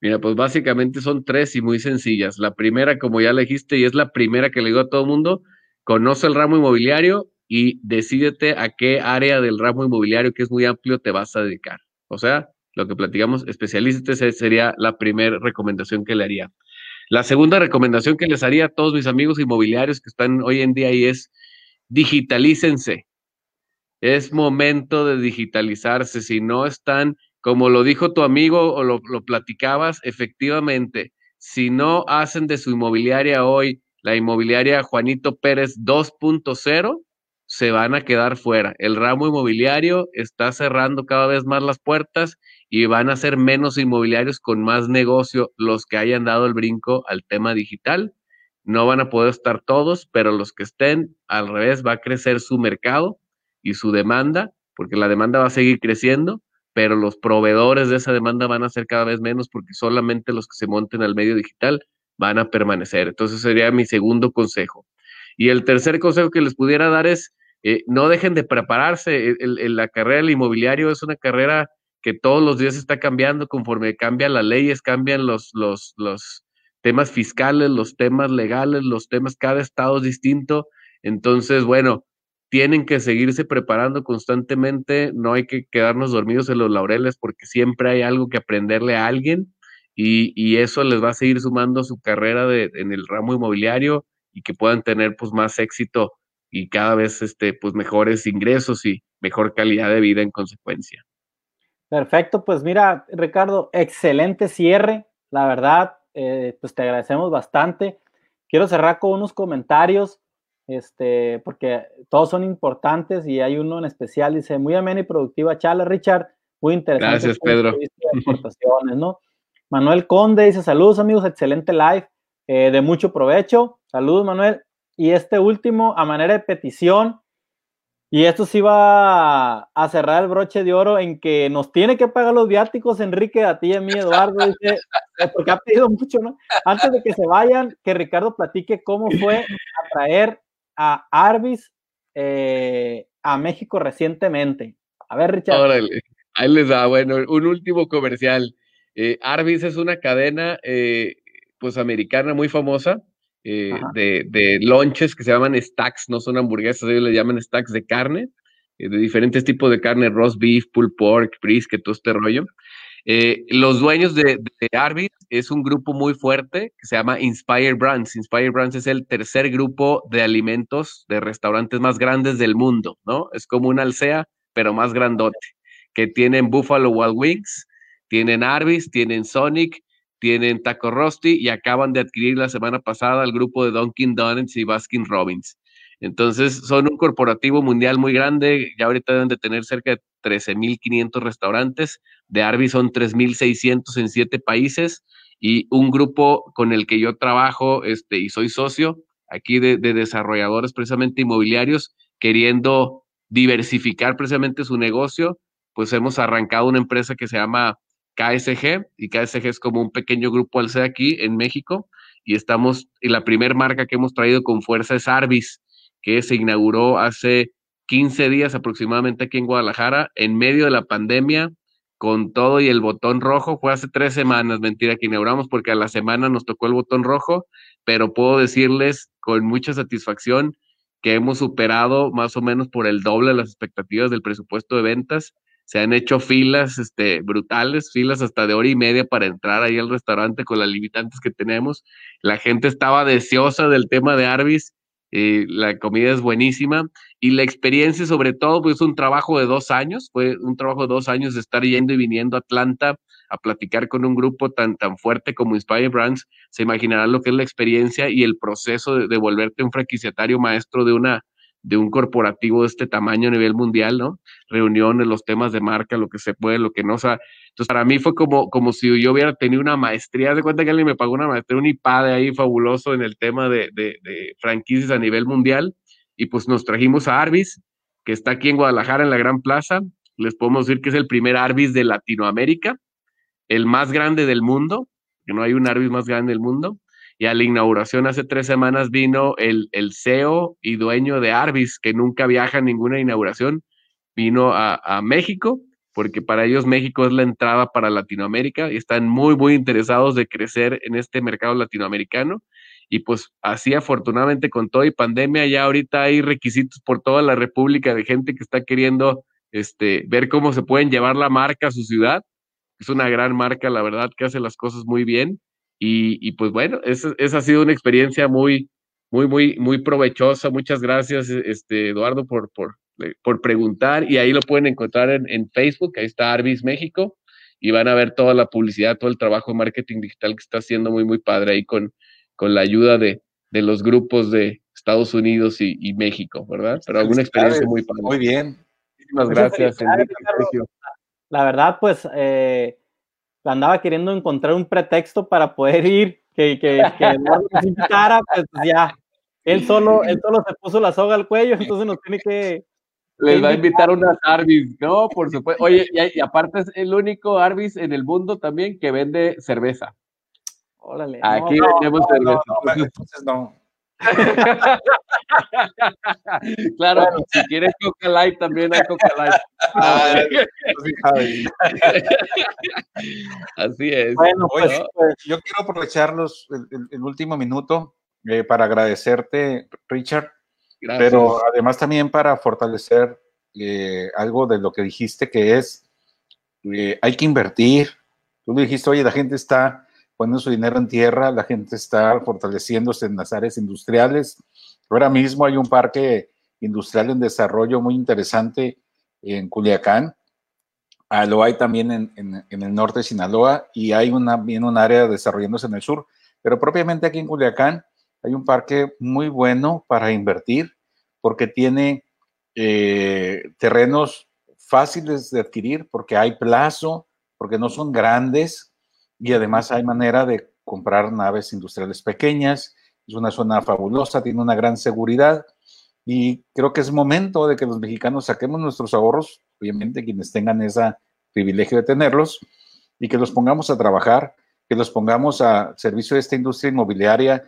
Mira, pues básicamente son tres y muy sencillas. La primera, como ya le dijiste, y es la primera que le digo a todo mundo, conoce el ramo inmobiliario y decídete a qué área del ramo inmobiliario, que es muy amplio, te vas a dedicar. O sea, lo que platicamos, especialízate, sería la primera recomendación que le haría. La segunda recomendación que les haría a todos mis amigos inmobiliarios que están hoy en día ahí es digitalícense. Es momento de digitalizarse. Si no están, como lo dijo tu amigo o lo, platicabas, efectivamente, si no hacen de su inmobiliaria hoy la inmobiliaria Juanito Pérez 2.0, se van a quedar fuera. El ramo inmobiliario está cerrando cada vez más las puertas y van a ser menos inmobiliarios con más negocio los que hayan dado el brinco al tema digital. No van a poder estar todos, pero los que estén, al revés, va a crecer su mercado y su demanda, porque la demanda va a seguir creciendo, pero los proveedores de esa demanda van a ser cada vez menos porque solamente los que se monten al medio digital van a permanecer. Entonces sería mi segundo consejo. Y el tercer consejo que les pudiera dar es, eh, no dejen de prepararse. la carrera del inmobiliario es una carrera que todos los días está cambiando conforme cambian las leyes, cambian los, los, los temas fiscales, los temas legales, los temas, cada estado es distinto. Entonces, bueno, tienen que seguirse preparando constantemente, no hay que quedarnos dormidos en los laureles porque siempre hay algo que aprenderle a alguien y, eso les va a seguir sumando su carrera en el ramo inmobiliario y que puedan tener pues más éxito y cada vez este, pues mejores ingresos y mejor calidad de vida en consecuencia. Perfecto, pues mira, Ricardo, excelente cierre, la verdad, eh, pues te agradecemos bastante. Quiero cerrar con unos comentarios, este, porque todos son importantes y hay uno en especial, dice, muy amena y productiva charla, Richard, muy interesante. Gracias, Pedro. ¿no? Manuel Conde dice, saludos amigos, excelente live, eh, de mucho provecho. Saludos, Manuel. Y este último, a manera de petición, y esto sí va a cerrar el broche de oro en que nos tiene que pagar los viáticos, Enrique, a ti y a mí, Eduardo, dice, eh, porque ha pedido mucho, ¿no? Antes de que se vayan, que Ricardo platique cómo fue a traer a Arvis eh, a México recientemente. A ver, Richard. Órale, ahí les da, bueno, un último comercial. Eh, Arby's es una cadena, pues, americana muy famosa, eh, de, de lonches que se llaman stacks, no son hamburguesas, ellos le llaman stacks de carne, eh, de diferentes tipos de carne, roast beef, pulled pork, brisket, todo este rollo. Eh, los dueños de, de es un grupo muy fuerte que se llama Inspire Brands. Inspire Brands es el tercer grupo de alimentos de restaurantes más grandes del mundo, ¿no? Es como una alcea, pero más grandote, que tienen Buffalo Wild Wings, tienen Arby's, tienen Sonic, tienen Taco Rosti y acaban de adquirir la semana pasada el grupo de Dunkin' Donuts y Baskin Robbins. Entonces, son un corporativo mundial muy grande, ya ahorita deben de tener cerca de 13.500 restaurantes, de Arby's son 3.600 en siete países y un grupo con el que yo trabajo este, y soy socio aquí de, de desarrolladores precisamente inmobiliarios, queriendo diversificar precisamente su negocio, pues hemos arrancado una empresa que se llama KSG, y KSG es como un pequeño grupo alce aquí en México, y estamos, y la primera marca que hemos traído con fuerza es Arbis, que se inauguró hace 15 días aproximadamente aquí en Guadalajara, en medio de la pandemia, con todo y el botón rojo. Fue hace tres semanas, mentira, que inauguramos porque a la semana nos tocó el botón rojo, pero puedo decirles con mucha satisfacción que hemos superado más o menos por el doble las expectativas del presupuesto de ventas. Se han hecho filas este, brutales, filas hasta de hora y media para entrar ahí al restaurante con las limitantes que tenemos. La gente estaba deseosa del tema de Arby's eh, la comida es buenísima y la experiencia sobre todo pues un trabajo de dos años, fue un trabajo de dos años de estar yendo y viniendo a Atlanta a platicar con un grupo tan, tan fuerte como Inspire Brands, se imaginarán lo que es la experiencia y el proceso de, de volverte un franquiciatario maestro de una, de un corporativo de este tamaño a nivel mundial, ¿no? Reuniones, los temas de marca, lo que se puede, lo que no. O sea, entonces para mí fue como, como si yo hubiera tenido una maestría. de cuenta que alguien me pagó una maestría, un IPADE ahí fabuloso en el tema de, de, de franquicias a nivel mundial. Y pues nos trajimos a Arbis, que está aquí en Guadalajara, en la Gran Plaza. Les podemos decir que es el primer Arbis de Latinoamérica, el más grande del mundo, que no hay un Arbis más grande del mundo y a la inauguración hace tres semanas vino el, el CEO y dueño de Arbis, que nunca viaja a ninguna inauguración, vino a, a, México, porque para ellos México es la entrada para Latinoamérica y están muy, muy interesados de crecer en este mercado latinoamericano. Y pues así afortunadamente con todo y pandemia ya ahorita hay requisitos por toda la República de gente que está queriendo este, ver cómo se pueden llevar la marca a su ciudad. Es una gran marca, la verdad, que hace las cosas muy bien y, y pues bueno, esa, esa, ha sido una experiencia muy, muy, muy, muy provechosa. Muchas gracias, este, Eduardo, por, por, por preguntar. Y ahí lo pueden encontrar en, en, Facebook, ahí está Arbis México, y van a ver toda la publicidad, todo el trabajo de marketing digital que está haciendo muy, muy padre ahí con, con la ayuda de, de los grupos de Estados Unidos y, y México, ¿verdad? Pero alguna experiencia muy padre. Muy bien. Muchísimas gracias, Enrique, La verdad, pues, eh, andaba queriendo encontrar un pretexto para poder ir, que, que, que no invitara, pues ya, él solo, él solo se puso la soga al cuello, entonces nos tiene que... Les va a invitar unas Arbis, ¿no? Por supuesto. Oye, y, y, aparte es el único Arbis en el mundo también que vende cerveza. Órale. Aquí no, vendemos no, cerveza. No, no, entonces no. claro, bueno. si quieres Coca Light, también hay Coca Light. Ah, Así es. Bueno, pues, pues, yo quiero aprovechar los, el, el, el último minuto eh, para agradecerte, Richard, Gracias. pero además también para fortalecer eh, algo de lo que dijiste que es, eh, hay que invertir. Tú me dijiste, oye, la gente está poniendo su dinero en tierra, la gente está fortaleciéndose en las áreas industriales. Ahora mismo hay un parque industrial en desarrollo muy interesante en Culiacán. Ah, lo hay también en, en, en, el norte de Sinaloa y hay una, bien un área desarrollándose en el sur. Pero propiamente aquí en Culiacán hay un parque muy bueno para invertir porque tiene eh, terrenos fáciles de adquirir, porque hay plazo, porque no son grandes y además hay manera de comprar naves industriales pequeñas. Es una zona fabulosa, tiene una gran seguridad y creo que es momento de que los mexicanos saquemos nuestros ahorros, obviamente quienes tengan ese privilegio de tenerlos, y que los pongamos a trabajar, que los pongamos a servicio de esta industria inmobiliaria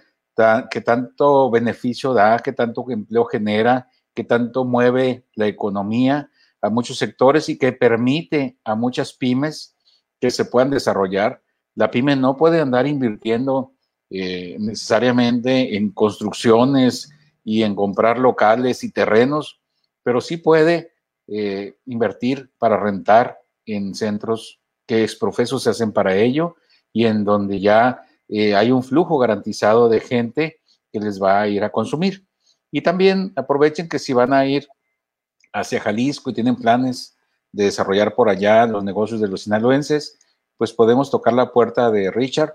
que tanto beneficio da, que tanto empleo genera, que tanto mueve la economía a muchos sectores y que permite a muchas pymes que se puedan desarrollar. La pyme no puede andar invirtiendo eh, necesariamente en construcciones y en comprar locales y terrenos, pero sí puede eh, invertir para rentar en centros que exprofesos se hacen para ello y en donde ya eh, hay un flujo garantizado de gente que les va a ir a consumir. Y también aprovechen que si van a ir hacia Jalisco y tienen planes de desarrollar por allá los negocios de los sinaloenses, pues podemos tocar la puerta de Richard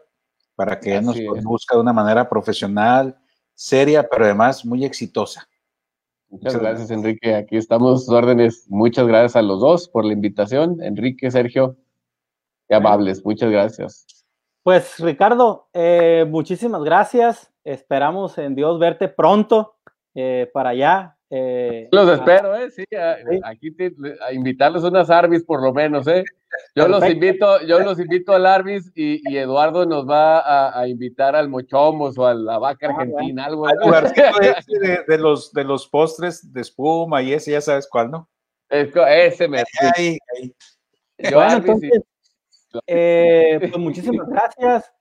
para que él nos busque de una manera profesional, seria, pero además muy exitosa. Muchas gracias, Enrique. Aquí estamos sus órdenes. Muchas gracias a los dos por la invitación. Enrique, Sergio, qué amables. Muchas gracias. Pues Ricardo, eh, muchísimas gracias. Esperamos en Dios verte pronto eh, para allá, Eh, los espero, ¿eh? Sí, aquí a invitarles unas Arbis por lo menos, ¿eh? Yo los invito, yo los invito al Arbis y, Eduardo nos va a, invitar al Mochomos o a la vaca ah, argentina, algo. de, los, de los postres de espuma y ese, ya sabes cuál, ¿no? ese me. bueno, entonces, eh, pues muchísimas gracias.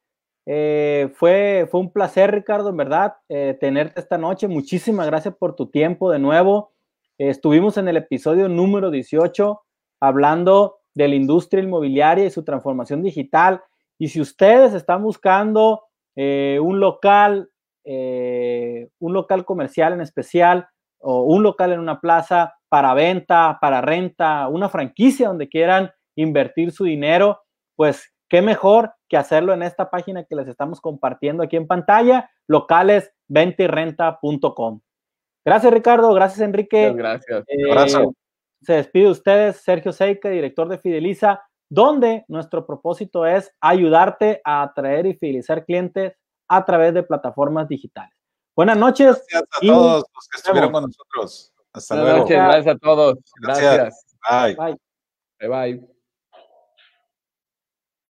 Eh, fue, fue un placer, Ricardo, en verdad, eh, tenerte esta noche. Muchísimas gracias por tu tiempo de nuevo. estuvimos en el episodio número 18 hablando de la industria inmobiliaria y su transformación digital. Y si ustedes están buscando un local, un local comercial en especial, o un local en una plaza para venta, para renta, una franquicia donde quieran invertir su dinero, pues qué mejor que hacerlo en esta página que les estamos compartiendo aquí en pantalla, localesventirrenta.com. Gracias, Ricardo. Gracias, Enrique. gracias. Eh, se despide ustedes, Sergio Seika, director de Fideliza, donde nuestro propósito es ayudarte a atraer y fidelizar clientes a través de plataformas digitales. Buenas noches. Gracias a todos los que estuvieron con nosotros. Hasta luego. Noches, gracias a todos. Gracias. Bye. Bye. Bye.